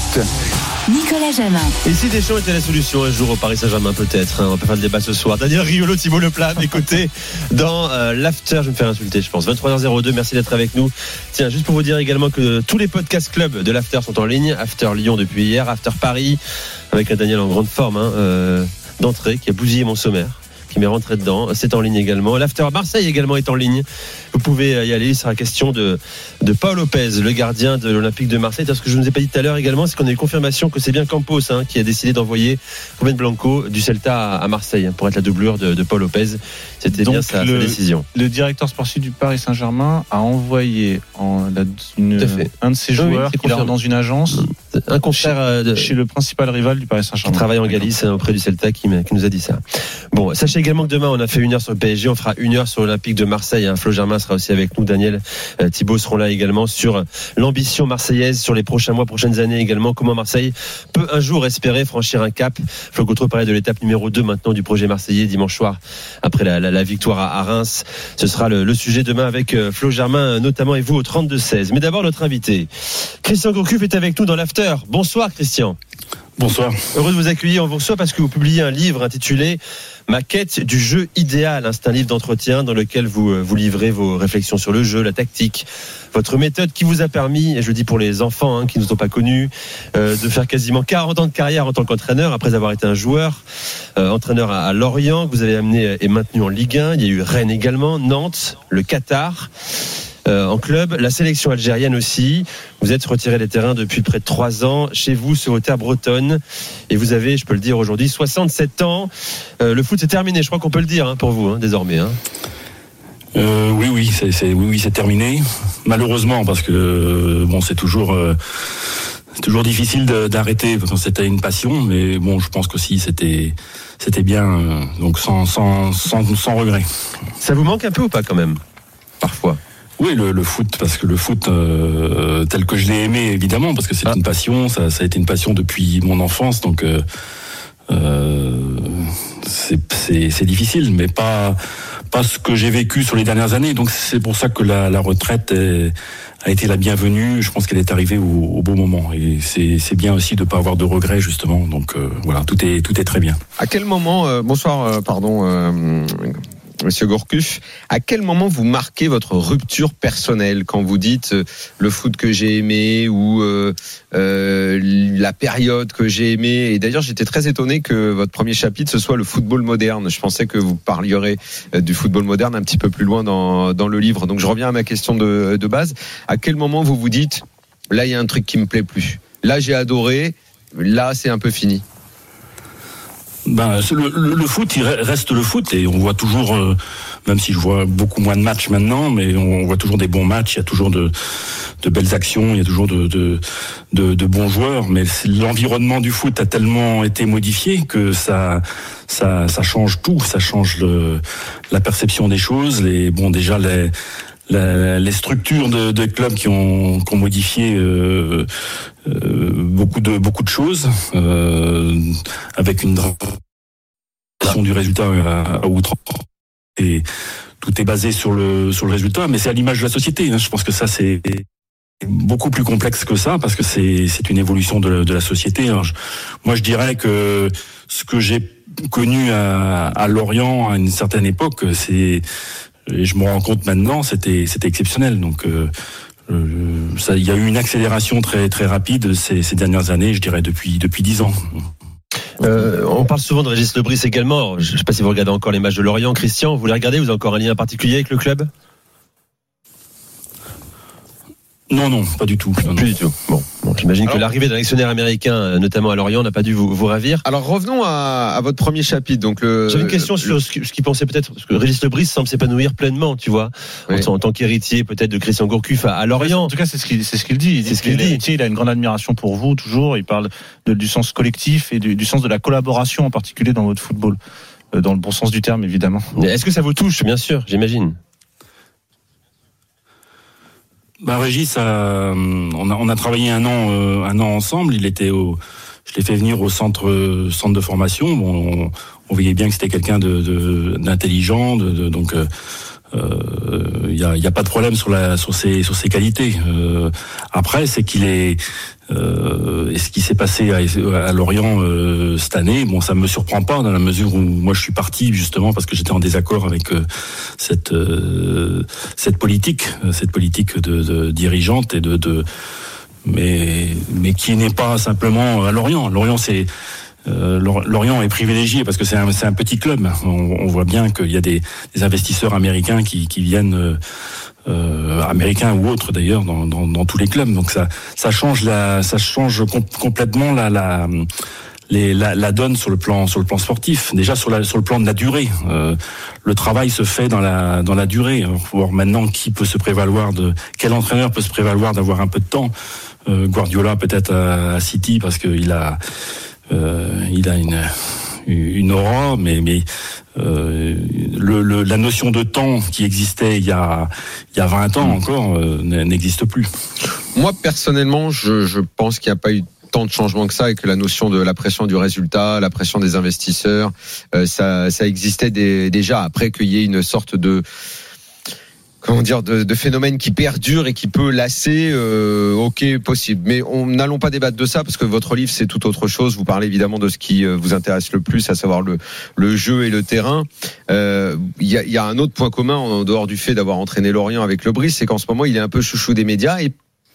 Speaker 2: Nicolas Jamin.
Speaker 3: Et si Deschamps était la solution un jour au Paris Saint-Germain, peut-être, hein, on peut faire le débat ce soir. Daniel Riolo, Thibault Leplat, côtés, dans euh, l'after. Je vais me faire insulter, je pense. 23h02, merci d'être avec nous. Tiens, juste pour vous dire également que tous les podcasts clubs de l'after sont en ligne. After Lyon depuis hier, After Paris, avec un Daniel en grande forme, hein, euh, d'entrée, qui a bousillé mon sommaire qui m'est rentré dedans. C'est en ligne également. L'After Marseille également est en ligne. Vous pouvez y aller. Il sera question de, de Paul Lopez, le gardien de l'Olympique de Marseille. Ce que je ne vous ai pas dit tout à l'heure également, c'est qu'on a eu confirmation que c'est bien Campos hein, qui a décidé d'envoyer Ruben Blanco du Celta à, Marseille hein, pour être la doublure de, de Paul Lopez. C'était bien sa, décision.
Speaker 5: Le directeur sportif du Paris Saint-Germain a envoyé en, la- une- un de ses
Speaker 3: oui,
Speaker 5: joueurs dans une agence
Speaker 3: Un confrère euh, de,
Speaker 5: chez le principal rival du Paris
Speaker 3: qui
Speaker 5: Saint-Germain.
Speaker 3: travaille en Galice hein, auprès du Celta qui, qui nous a dit ça. Bon, sachez également que demain on a fait une heure sur le PSG, on fera une heure sur l'Olympique de Marseille. Hein. Flo Germain sera aussi avec nous, Daniel euh, Thibault seront là également sur l'ambition marseillaise sur les prochains mois, prochaines années également. Comment Marseille peut un jour espérer franchir un cap? Flo Gautreau parlait de l'étape numéro 2 maintenant du projet marseillais dimanche soir après la, la- la victoire à, à Reims. Ce sera le, le sujet demain avec euh, Flo Germain euh, notamment et vous au 32-16. Mais d'abord notre invité. Christian Gourcuff est avec nous dans l'after. Bonsoir Christian.
Speaker 10: Bonsoir.
Speaker 3: Heureux de vous accueillir. On vous reçoit parce que vous publiez un livre intitulé Ma quête du jeu idéal. C'est un livre d'entretien dans lequel vous, euh, vous livrez vos réflexions sur le jeu, la tactique, votre méthode qui vous a permis, et je le dis pour les enfants hein, qui ne sont pas connus, euh, de faire quasiment 40 ans de carrière en tant qu'entraîneur après avoir été un joueur, euh, entraîneur à, à Lorient, que vous avez amené et maintenu en Ligue 1. Il y a eu Rennes également, Nantes, le Qatar. Euh, en club, la sélection algérienne aussi. Vous êtes retiré des terrains depuis près de trois ans chez vous sur vos terres bretonnes et vous avez, je peux le dire aujourd'hui, 67 ans. Euh, le foot c'est terminé, je crois qu'on peut le dire hein, pour vous hein, désormais. Hein.
Speaker 10: Euh, oui, oui, c'est, oui, oui, c'est terminé. Malheureusement, parce que bon, c'est toujours, euh, c'est toujours difficile d'arrêter quand c'était une passion. Mais bon, je pense qu'aussi c'était, c'était bien. euh, donc sans, sans, sans, sans regret.
Speaker 3: Ça vous manque un peu ou pas quand même? Parfois.
Speaker 10: Oui, le, le foot, parce que le foot euh, tel que je l'ai aimé, évidemment, parce que c'est
Speaker 3: Ah.
Speaker 10: une passion. Ça, ça a été une passion depuis mon enfance, donc. Euh, euh, c'est, difficile, mais pas pas ce que j'ai vécu sur les dernières années. Donc c'est pour ça que la, la retraite est- a été la bienvenue. Je pense qu'elle est arrivée au, au bon moment. Et c'est, bien aussi de pas avoir de regrets justement. Donc voilà, tout est tout est très bien.
Speaker 4: À quel moment, bonsoir, pardon, Monsieur Gourcuff, à quel moment vous marquez votre rupture personnelle quand vous dites euh, le foot que j'ai aimé ou euh, euh, la période que j'ai aimé? Et d'ailleurs, j'étais très étonné que votre premier chapitre ce soit le football moderne. Je pensais que vous parlierez euh, du football moderne un petit peu plus loin dans, dans le livre. Donc, je reviens à ma question de, de base. À quel moment vous vous dites là, il y a un truc qui me plaît plus? Là, j'ai adoré. Là, c'est un peu fini.
Speaker 10: Ben, le, le- le foot, il re- reste le foot et on voit toujours, euh, même si je vois beaucoup moins de matchs maintenant, mais on voit toujours des bons matchs. Il y a toujours de, de belles actions, il y a toujours de, de, de, de bons joueurs. Mais l'environnement du foot a tellement été modifié que ça, ça, ça change tout. Ça change le, la perception des choses. Les, bon, déjà les la- les structures de, de clubs qui ont, qui ont modifié euh, euh, beaucoup de beaucoup de choses euh, avec une du résultat à, à outrance et tout est basé sur le sur le résultat mais c'est à l'image de la société hein. je pense que ça c'est beaucoup plus complexe que ça parce que c'est c'est une évolution de, la société moi je dirais que ce que j'ai connu à, à Lorient à une certaine époque c'est et je me rends compte maintenant, c'était c'était exceptionnel. Donc euh, euh, il y a eu une accélération très très rapide ces, ces dernières années, je dirais depuis depuis dix ans.
Speaker 3: Euh, on parle souvent de Régis Lebris également. Je ne sais pas si vous regardez encore les matchs de Lorient. Christian, vous les regardez Vous avez encore un lien particulier avec le club?
Speaker 10: Non non, pas du tout. Non, non.
Speaker 3: Plus du tout. Bon, bon j'imagine que l'arrivée d'un actionnaire américain, euh, notamment à Lorient, n'a pas dû vous, vous ravir.
Speaker 4: Alors revenons à, à votre premier chapitre. Donc le.
Speaker 3: J'avais une question
Speaker 4: le-
Speaker 3: sur ce qu'il pensait peut-être, parce que Régis Lebris semble s'épanouir pleinement, tu vois, en,
Speaker 4: Oui.
Speaker 3: en tant qu'héritier peut-être de Christian Gourcuff à, à Lorient.
Speaker 5: En tout cas, c'est ce qu'il c'est ce qu'il dit. Il
Speaker 3: C'est
Speaker 5: dit
Speaker 3: ce qu'il dit.
Speaker 5: Il a une grande admiration pour vous toujours. Il parle de- du sens collectif et du, du sens de la collaboration en particulier dans votre football, Euh, dans le bon sens du terme évidemment.
Speaker 3: Est-ce que ça vous touche? Bien sûr, j'imagine.
Speaker 10: Bah Régis, euh, on a travaillé un an euh, un an ensemble. Il était au, je l'ai fait venir au centre centre de formation. Bon, on, voyait bien que c'était quelqu'un d'intelligent, donc. euh, il y a, il y a pas de problème sur la sur ses sur ses qualités. Euh, après, c'est qu'il est euh, et ce qui s'est passé à, à Lorient euh, cette année, bon, ça me surprend pas dans la mesure où moi je suis parti justement parce que j'étais en désaccord avec euh, cette euh, cette politique, euh, cette politique de, de dirigeante et de, de mais mais qui n'est pas simplement à Lorient. Lorient c'est euh, Lor- Lorient est privilégié parce que c'est un, petit club. On, voit bien qu'il y a des, investisseurs américains qui, viennent, euh, euh, américains ou autres d'ailleurs, dans, tous les clubs. Donc ça, ça change la, ça change com- complètement la, la, la, donne sur le plan sportif. Déjà sur le plan de la durée, Euh, le travail se fait dans la dans la durée. Voir maintenant qui peut se prévaloir de quel entraîneur peut se prévaloir d'avoir un peu de temps. Guardiola peut-être à, City parce qu'il a il a une une aura, mais mais euh, le, le, la notion de temps qui existait il y a il y a 20 ans encore euh, n'existe plus.
Speaker 4: Moi personnellement, je, je pense qu'il n'y a pas eu tant de changements que ça et que la notion de la pression du résultat, la pression des investisseurs, euh, ça, ça existait dé- déjà après qu'il y ait une sorte de comment dire de, de phénomène qui perdure et qui peut lasser euh, ok possible. Mais on n'allons pas débattre de ça parce que votre livre c'est tout autre chose. Vous parlez évidemment de ce qui euh, vous intéresse le plus à savoir le, le jeu et le terrain. Euh, il y, a, y a un autre point commun en dehors du fait d'avoir entraîné Lorient avec le Brice c'est qu'en ce moment il est un peu chouchou des médias. Et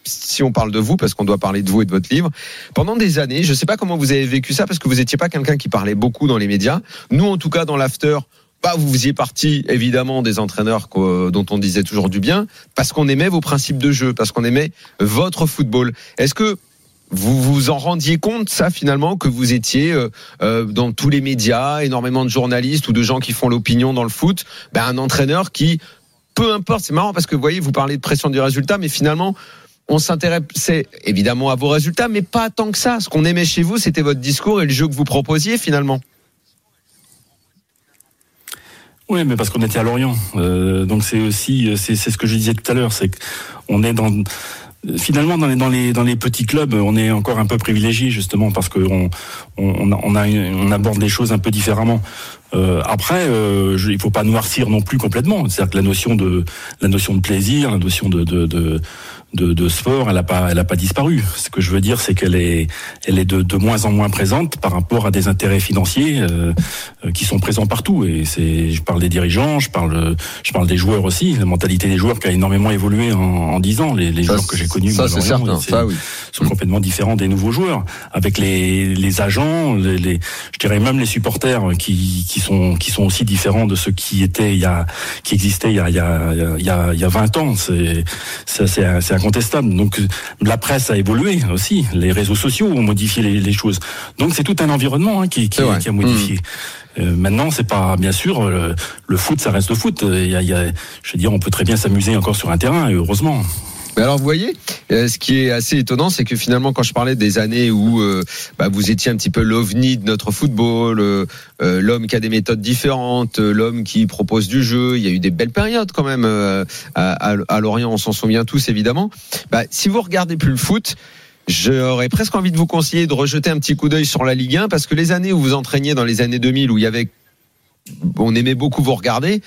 Speaker 4: si on parle de vous, parce qu'on doit parler de vous et de votre livre, pendant des années, je ne sais pas comment vous avez vécu ça, parce que vous n'étiez pas quelqu'un qui parlait beaucoup dans les médias. Nous, en tout cas, dans l'after, bah, vous faisiez partie évidemment des entraîneurs dont on disait toujours du bien, parce qu'on aimait vos principes de jeu, parce qu'on aimait votre football. Est-ce que vous vous en rendiez compte, ça finalement, que vous étiez euh, euh, dans tous les médias, énormément de journalistes ou de gens qui font l'opinion dans le foot, ben, un entraîneur qui, peu importe, c'est marrant parce que vous voyez, vous parlez de pression du résultat, mais finalement, on s'intéressait évidemment à vos résultats, mais pas tant que ça. Ce qu'on aimait chez vous, c'était votre discours et le jeu que vous proposiez finalement.
Speaker 10: Oui, mais parce qu'on était à Lorient. Euh, donc c'est aussi, c'est ce que je disais tout à l'heure, c'est qu'on est dans finalement dans les, dans les dans les petits clubs, on est encore un peu privilégié justement parce que on on, on a on aborde des choses un peu différemment. Euh, après, euh, je, il faut pas noircir non plus complètement. C'est-à-dire que la notion de la notion de plaisir, la notion de de, de de, de sport, elle a pas, elle a pas disparu. Ce que je veux dire, c'est qu'elle est, elle est de, de moins en moins présente par rapport à des intérêts financiers euh, euh, qui sont présents partout. Et c'est, je parle des dirigeants, je parle, je parle des joueurs aussi. La mentalité des joueurs qui a énormément évolué en, en 10 ans. Les, les
Speaker 4: Ça,
Speaker 10: joueurs que j'ai connus,
Speaker 4: ça, c'est certain.
Speaker 10: c'est-
Speaker 4: Ça, oui.
Speaker 10: sont complètement différents des nouveaux joueurs. Avec les, les agents, les, les- je dirais même les supporters qui, qui sont qui sont aussi différents de ceux qui étaient il y a qui existaient il y a il y a il y a, il y a 20 ans. C'est c'est c'est c'est incontestable. Donc la presse a évolué aussi. Les réseaux sociaux ont modifié les, les choses. Donc c'est tout un environnement hein, qui qui, a modifié. Euh, maintenant, c'est pas bien sûr le, le foot, ça reste le foot. Il y a, il y a- je veux dire, on peut très bien s'amuser encore sur un terrain, et heureusement.
Speaker 4: Mais alors vous voyez, euh, ce qui est assez étonnant, c'est que finalement, quand je parlais des années où euh, bah, vous étiez un petit peu l'ovni de notre football, euh, euh, l'homme qui a des méthodes différentes, euh, l'homme qui propose du jeu, il y a eu des belles périodes quand même à, à- à Lorient, on s'en souvient tous évidemment. Bah, si vous regardez plus le foot, j'aurais presque envie de vous conseiller de rejeter un petit coup d'œil sur la Ligue 1 parce que les années où vous entraîniez dans les années 2000 où il y avait on aimait beaucoup vous regarder.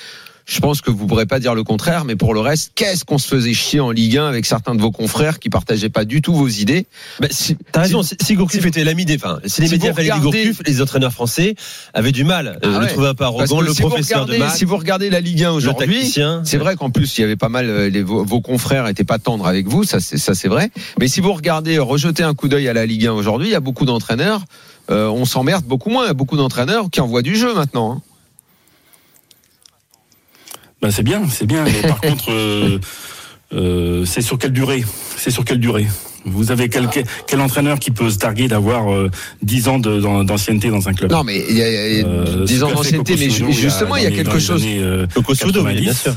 Speaker 4: Je pense que vous pourrez pas dire le contraire, mais pour le reste, qu'est-ce qu'on se faisait chier en Ligue 1 avec certains de vos confrères qui partageaient pas du tout vos idées.
Speaker 3: Bah, si, T'as raison, si, si Gourcuff était l'ami des. Enfin, si les
Speaker 4: Si
Speaker 3: médias
Speaker 4: regardez-
Speaker 3: Gourcuff, les entraîneurs français avaient du mal.
Speaker 4: Ah
Speaker 3: euh,
Speaker 4: ouais.
Speaker 3: le trouvaient un peu arrogant, le
Speaker 4: si vous
Speaker 3: professeur de
Speaker 4: regardez-
Speaker 3: maths.
Speaker 4: Si vous regardez la Ligue 1
Speaker 3: le
Speaker 4: aujourd'hui, c'est vrai qu'en plus il y avait pas mal euh, les, vos, vos confrères étaient pas tendres avec vous, ça c'est ça c'est vrai. Mais si vous regardez, rejetez un coup d'œil à la Ligue 1 aujourd'hui, il y a beaucoup d'entraîneurs. euh, on s'emmerde beaucoup moins. Il y a beaucoup d'entraîneurs qui envoient du jeu maintenant. hein.
Speaker 10: Ben c'est bien, c'est bien. Mais par contre, euh, euh, c'est sur quelle durée? C'est sur quelle durée? Vous avez quel, quel, quel entraîneur qui peut se targuer d'avoir euh, 10 ans d'ancienneté dans un club?
Speaker 4: Non, mais il y a, il y a
Speaker 10: Euh,
Speaker 4: 10
Speaker 10: ce
Speaker 4: ans d'ancienneté, mais justement, il y a
Speaker 10: les-
Speaker 4: quelque chose.
Speaker 10: années, euh,
Speaker 3: Coco Sodo, oui,
Speaker 10: 90.
Speaker 3: bien sûr.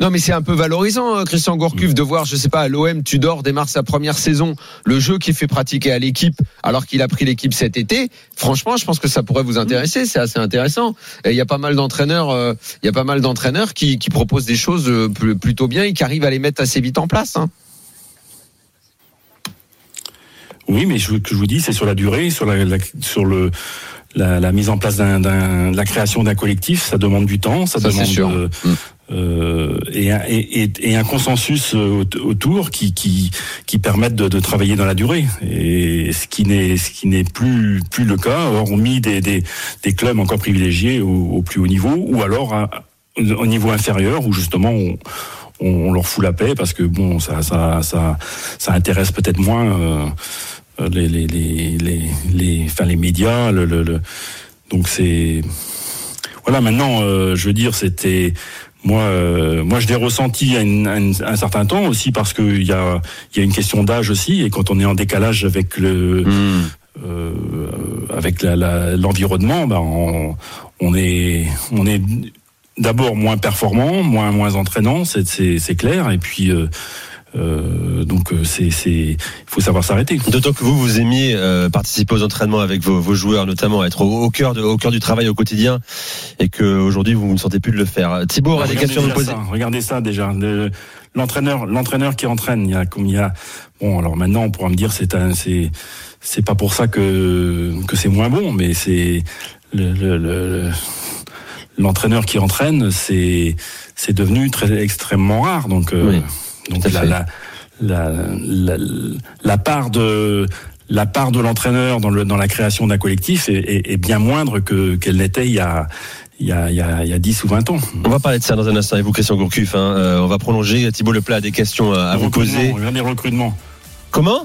Speaker 4: Non, mais c'est un peu valorisant, euh, Christian Gourcuff, de voir, je sais pas, à l'OM, Tudor démarre sa première saison, le jeu qu'il fait pratiquer à l'équipe, alors qu'il a pris l'équipe cet été. Franchement, je pense que ça pourrait vous intéresser. C'est assez intéressant. Et il y a pas mal d'entraîneurs, euh, il y a pas mal d'entraîneurs qui, qui proposent des choses euh, pl- plutôt bien et qui arrivent à les mettre assez vite en place. Hein.
Speaker 10: Oui, mais je, que je vous dis, c'est sur la durée, sur sur le la, la mise en place d'un, d'un- la création d'un collectif, ça demande du temps, ça,
Speaker 4: Ça, c'est
Speaker 10: demande
Speaker 4: sûr. Mm.
Speaker 10: euh, et, un- et, et, et un consensus aut- autour qui qui, qui permettent de, de travailler dans la durée. Et ce qui n'est ce qui n'est plus plus le cas, hormis des des, des clubs encore privilégiés au, au plus haut niveau, ou alors à- au niveau inférieur où justement on, leur fout la paix parce que bon ça ça ça ça intéresse peut-être moins. euh, les les les les les enfin les médias le, le, le- donc c'est voilà maintenant euh, je veux dire c'était moi euh, moi je l'ai ressenti à, une- à une- à un certain temps aussi parce que il y a il y a une question d'âge aussi et quand on est en décalage avec le euh, avec la- la- l'environnement ben on, on est on est d'abord moins performant moins moins entraînant c'est c'est c'est clair. Et puis euh, euh, donc euh, c'est c'est il faut savoir s'arrêter
Speaker 3: D'autant que vous, vous aimiez euh, participer aux entraînements avec vos, vos joueurs, notamment être au, au cœur de, au cœur du travail au quotidien, et que aujourd'hui vous ne sentez plus de le faire. Thibaut aura des questions à
Speaker 10: déjà
Speaker 3: poser.
Speaker 10: ça, regardez ça déjà. Le- L'entraîneur, l'entraîneur qui entraîne, il y a comme il y a. Bon, alors maintenant on pourra me dire c'est un, c'est, c'est pas pour ça que que c'est moins bon, mais c'est le, le, le- l'entraîneur qui entraîne, c'est c'est devenu très extrêmement rare. Donc, euh,
Speaker 3: Oui,
Speaker 10: donc la, la, la, part de la part de l'entraîneur dans, le, dans la création d'un collectif est, est, est bien moindre que qu'elle n'était il y a il y a, il y, a, il y a 10 ou 20 ans.
Speaker 3: On va parler de ça dans un instant avec vous, Christian Gourcuff. hein. Euh, on va prolonger. Thibault Leplat a des questions à, à vous poser.
Speaker 10: Des recrutements.
Speaker 3: Comment?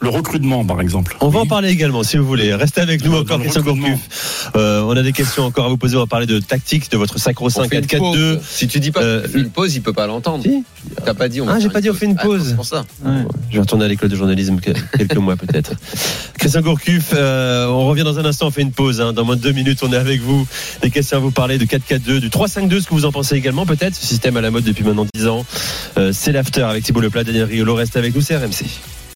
Speaker 10: Le recrutement, par exemple.
Speaker 3: On va en parler également, si vous voulez. Restez avec nous encore, Christian. Gourcuff. Euh, on a des questions encore à vous poser. On va parler de tactique, de votre sacro-saint
Speaker 4: On fait une
Speaker 3: 4-4-2.
Speaker 4: pause. Si tu dis pas
Speaker 3: Euh,
Speaker 4: une pause, il peut pas l'entendre.
Speaker 3: Si
Speaker 4: T'as pas dit on
Speaker 3: Ah, j'ai pas dit on fait une
Speaker 4: Ah,
Speaker 3: pause.
Speaker 4: c'est pour ça.
Speaker 3: Je vais retourner à l'école de journalisme que- quelques mois peut-être. Christian Gourcuff, euh, on revient dans un instant, on fait une pause. hein. Dans moins de deux minutes, on est avec vous. Des questions à vous parler de 4-4-2, du 3-5-2, ce que vous en pensez également peut-être. Ce système à la mode depuis maintenant 10 ans. Euh, c'est l'after avec Thibault Leplat, Daniel Riolo reste avec nous, c'est RMC.